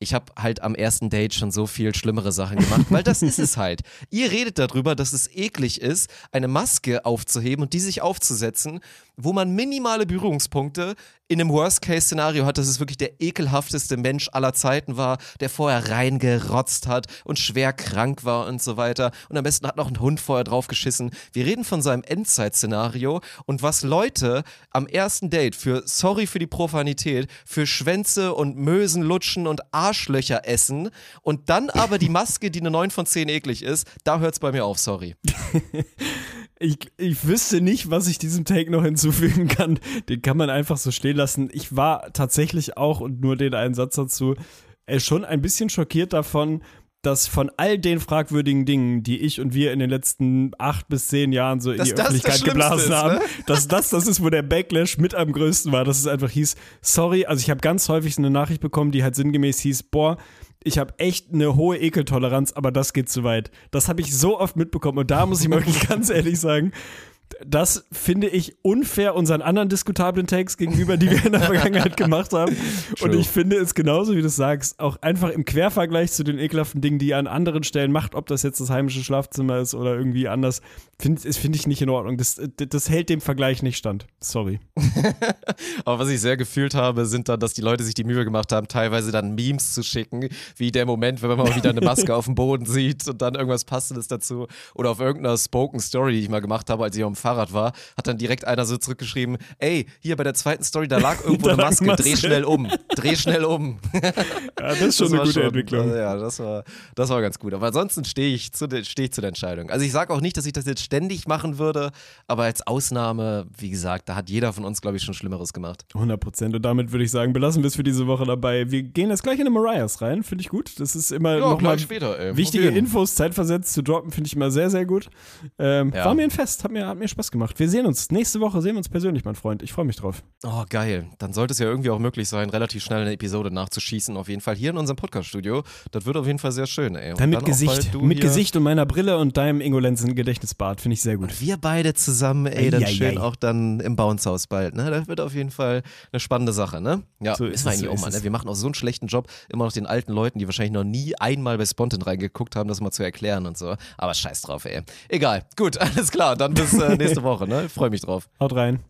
ich habe halt am ersten Date schon so viel schlimmere Sachen gemacht, weil das ist es halt. Ihr redet darüber, dass es eklig ist, eine Maske aufzuheben und die sich aufzusetzen, wo man minimale Berührungspunkte in einem Worst-Case-Szenario hat, dass es wirklich der ekelhafteste Mensch aller Zeiten war, der vorher reingerotzt hat und schwer krank war und so weiter. Und am besten hat noch ein Hund vorher draufgeschissen. Wir reden von seinem Endzeit-Szenario und was Leute am ersten Date für, sorry für die Profanität, für Schwänze und Mösen lutschen und Arschlöcher essen und dann aber die Maske, die eine 9 von 10 eklig ist, da hört's bei mir auf, sorry. Ich, ich wüsste nicht, was ich diesem Take noch hinzufügen kann. Den kann man einfach so stehen lassen. Ich war tatsächlich auch, und nur den einen Satz dazu, äh, schon ein bisschen schockiert davon, dass von all den fragwürdigen Dingen, die ich und wir in den letzten acht bis zehn Jahren so in Dass die Öffentlichkeit geblasen ist, haben, ne? dass das das ist, wo der Backlash mit am größten war, dass es einfach hieß, sorry, also ich habe ganz häufig so eine Nachricht bekommen, die halt sinngemäß hieß, boah, ich habe echt eine hohe Ekeltoleranz, aber das geht zu weit. Das habe ich so oft mitbekommen und da muss ich mal wirklich ganz ehrlich sagen, das finde ich unfair unseren anderen diskutablen Takes gegenüber, die wir in der Vergangenheit gemacht haben. Und True. ich finde es genauso, wie du es sagst, auch einfach im Quervergleich zu den ekelhaften Dingen, die ihr an anderen Stellen macht, ob das jetzt das heimische Schlafzimmer ist oder irgendwie anders, finde find ich nicht in Ordnung. Das, das hält dem Vergleich nicht stand. Sorry. Aber was ich sehr gefühlt habe, sind dann, dass die Leute sich die Mühe gemacht haben, teilweise dann Memes zu schicken, wie der Moment, wenn man mal wieder eine Maske auf dem Boden sieht und dann irgendwas Passendes dazu. Oder auf irgendeiner Spoken Story, die ich mal gemacht habe, als ich dem Fahrrad war, hat dann direkt einer so zurückgeschrieben, ey, hier bei der zweiten Story, da lag irgendwo Da eine Maske, Maske. dreh schnell um, dreh schnell um. Ja, das ist schon Das eine gute schon- Entwicklung. Ja, das war, das war ganz gut. Aber ansonsten stehe ich, zu, der- stehe ich zu der Entscheidung. Also ich sage auch nicht, dass ich das jetzt ständig machen würde, aber als Ausnahme, wie gesagt, da hat jeder von uns, glaube ich, schon Schlimmeres gemacht. 100 Prozent. Und damit würde ich sagen, belassen wir es für diese Woche dabei. Wir gehen jetzt gleich in die Mariahs rein, finde ich gut. Das ist immer nochmal gleich später, ey. wichtige. Infos zeitversetzt zu droppen, finde ich immer sehr, sehr gut. Ähm, Ja. War mir ein Fest, hat mir, hat mir Spaß gemacht. Wir sehen uns nächste Woche, sehen wir uns persönlich, mein Freund. Ich freue mich drauf. Oh, geil. Dann sollte es ja irgendwie auch möglich sein, relativ schnell eine Episode nachzuschießen. Auf jeden Fall hier in unserem Podcast-Studio. Das wird auf jeden Fall sehr schön, ey. Und Dann mit auch Gesicht, mit Gesicht und meiner Brille und deinem Ingolenzen Gedächtnisbart, finde ich sehr gut. Wir beide zusammen, ey, dann Eieiei. schön auch dann im Bounce-Haus bald, ne? Das wird auf jeden Fall eine spannende Sache, ne? Ja, So ist ist eigentlich so auch mal, ne? Wir machen auch so einen schlechten Job, immer noch den alten Leuten, die wahrscheinlich noch nie einmal bei Spontan reingeguckt haben, das mal zu erklären und so. Aber scheiß drauf, ey. Egal. Gut, alles klar. Dann bis äh, nächste Woche, ne? Ich freue mich drauf. Haut rein.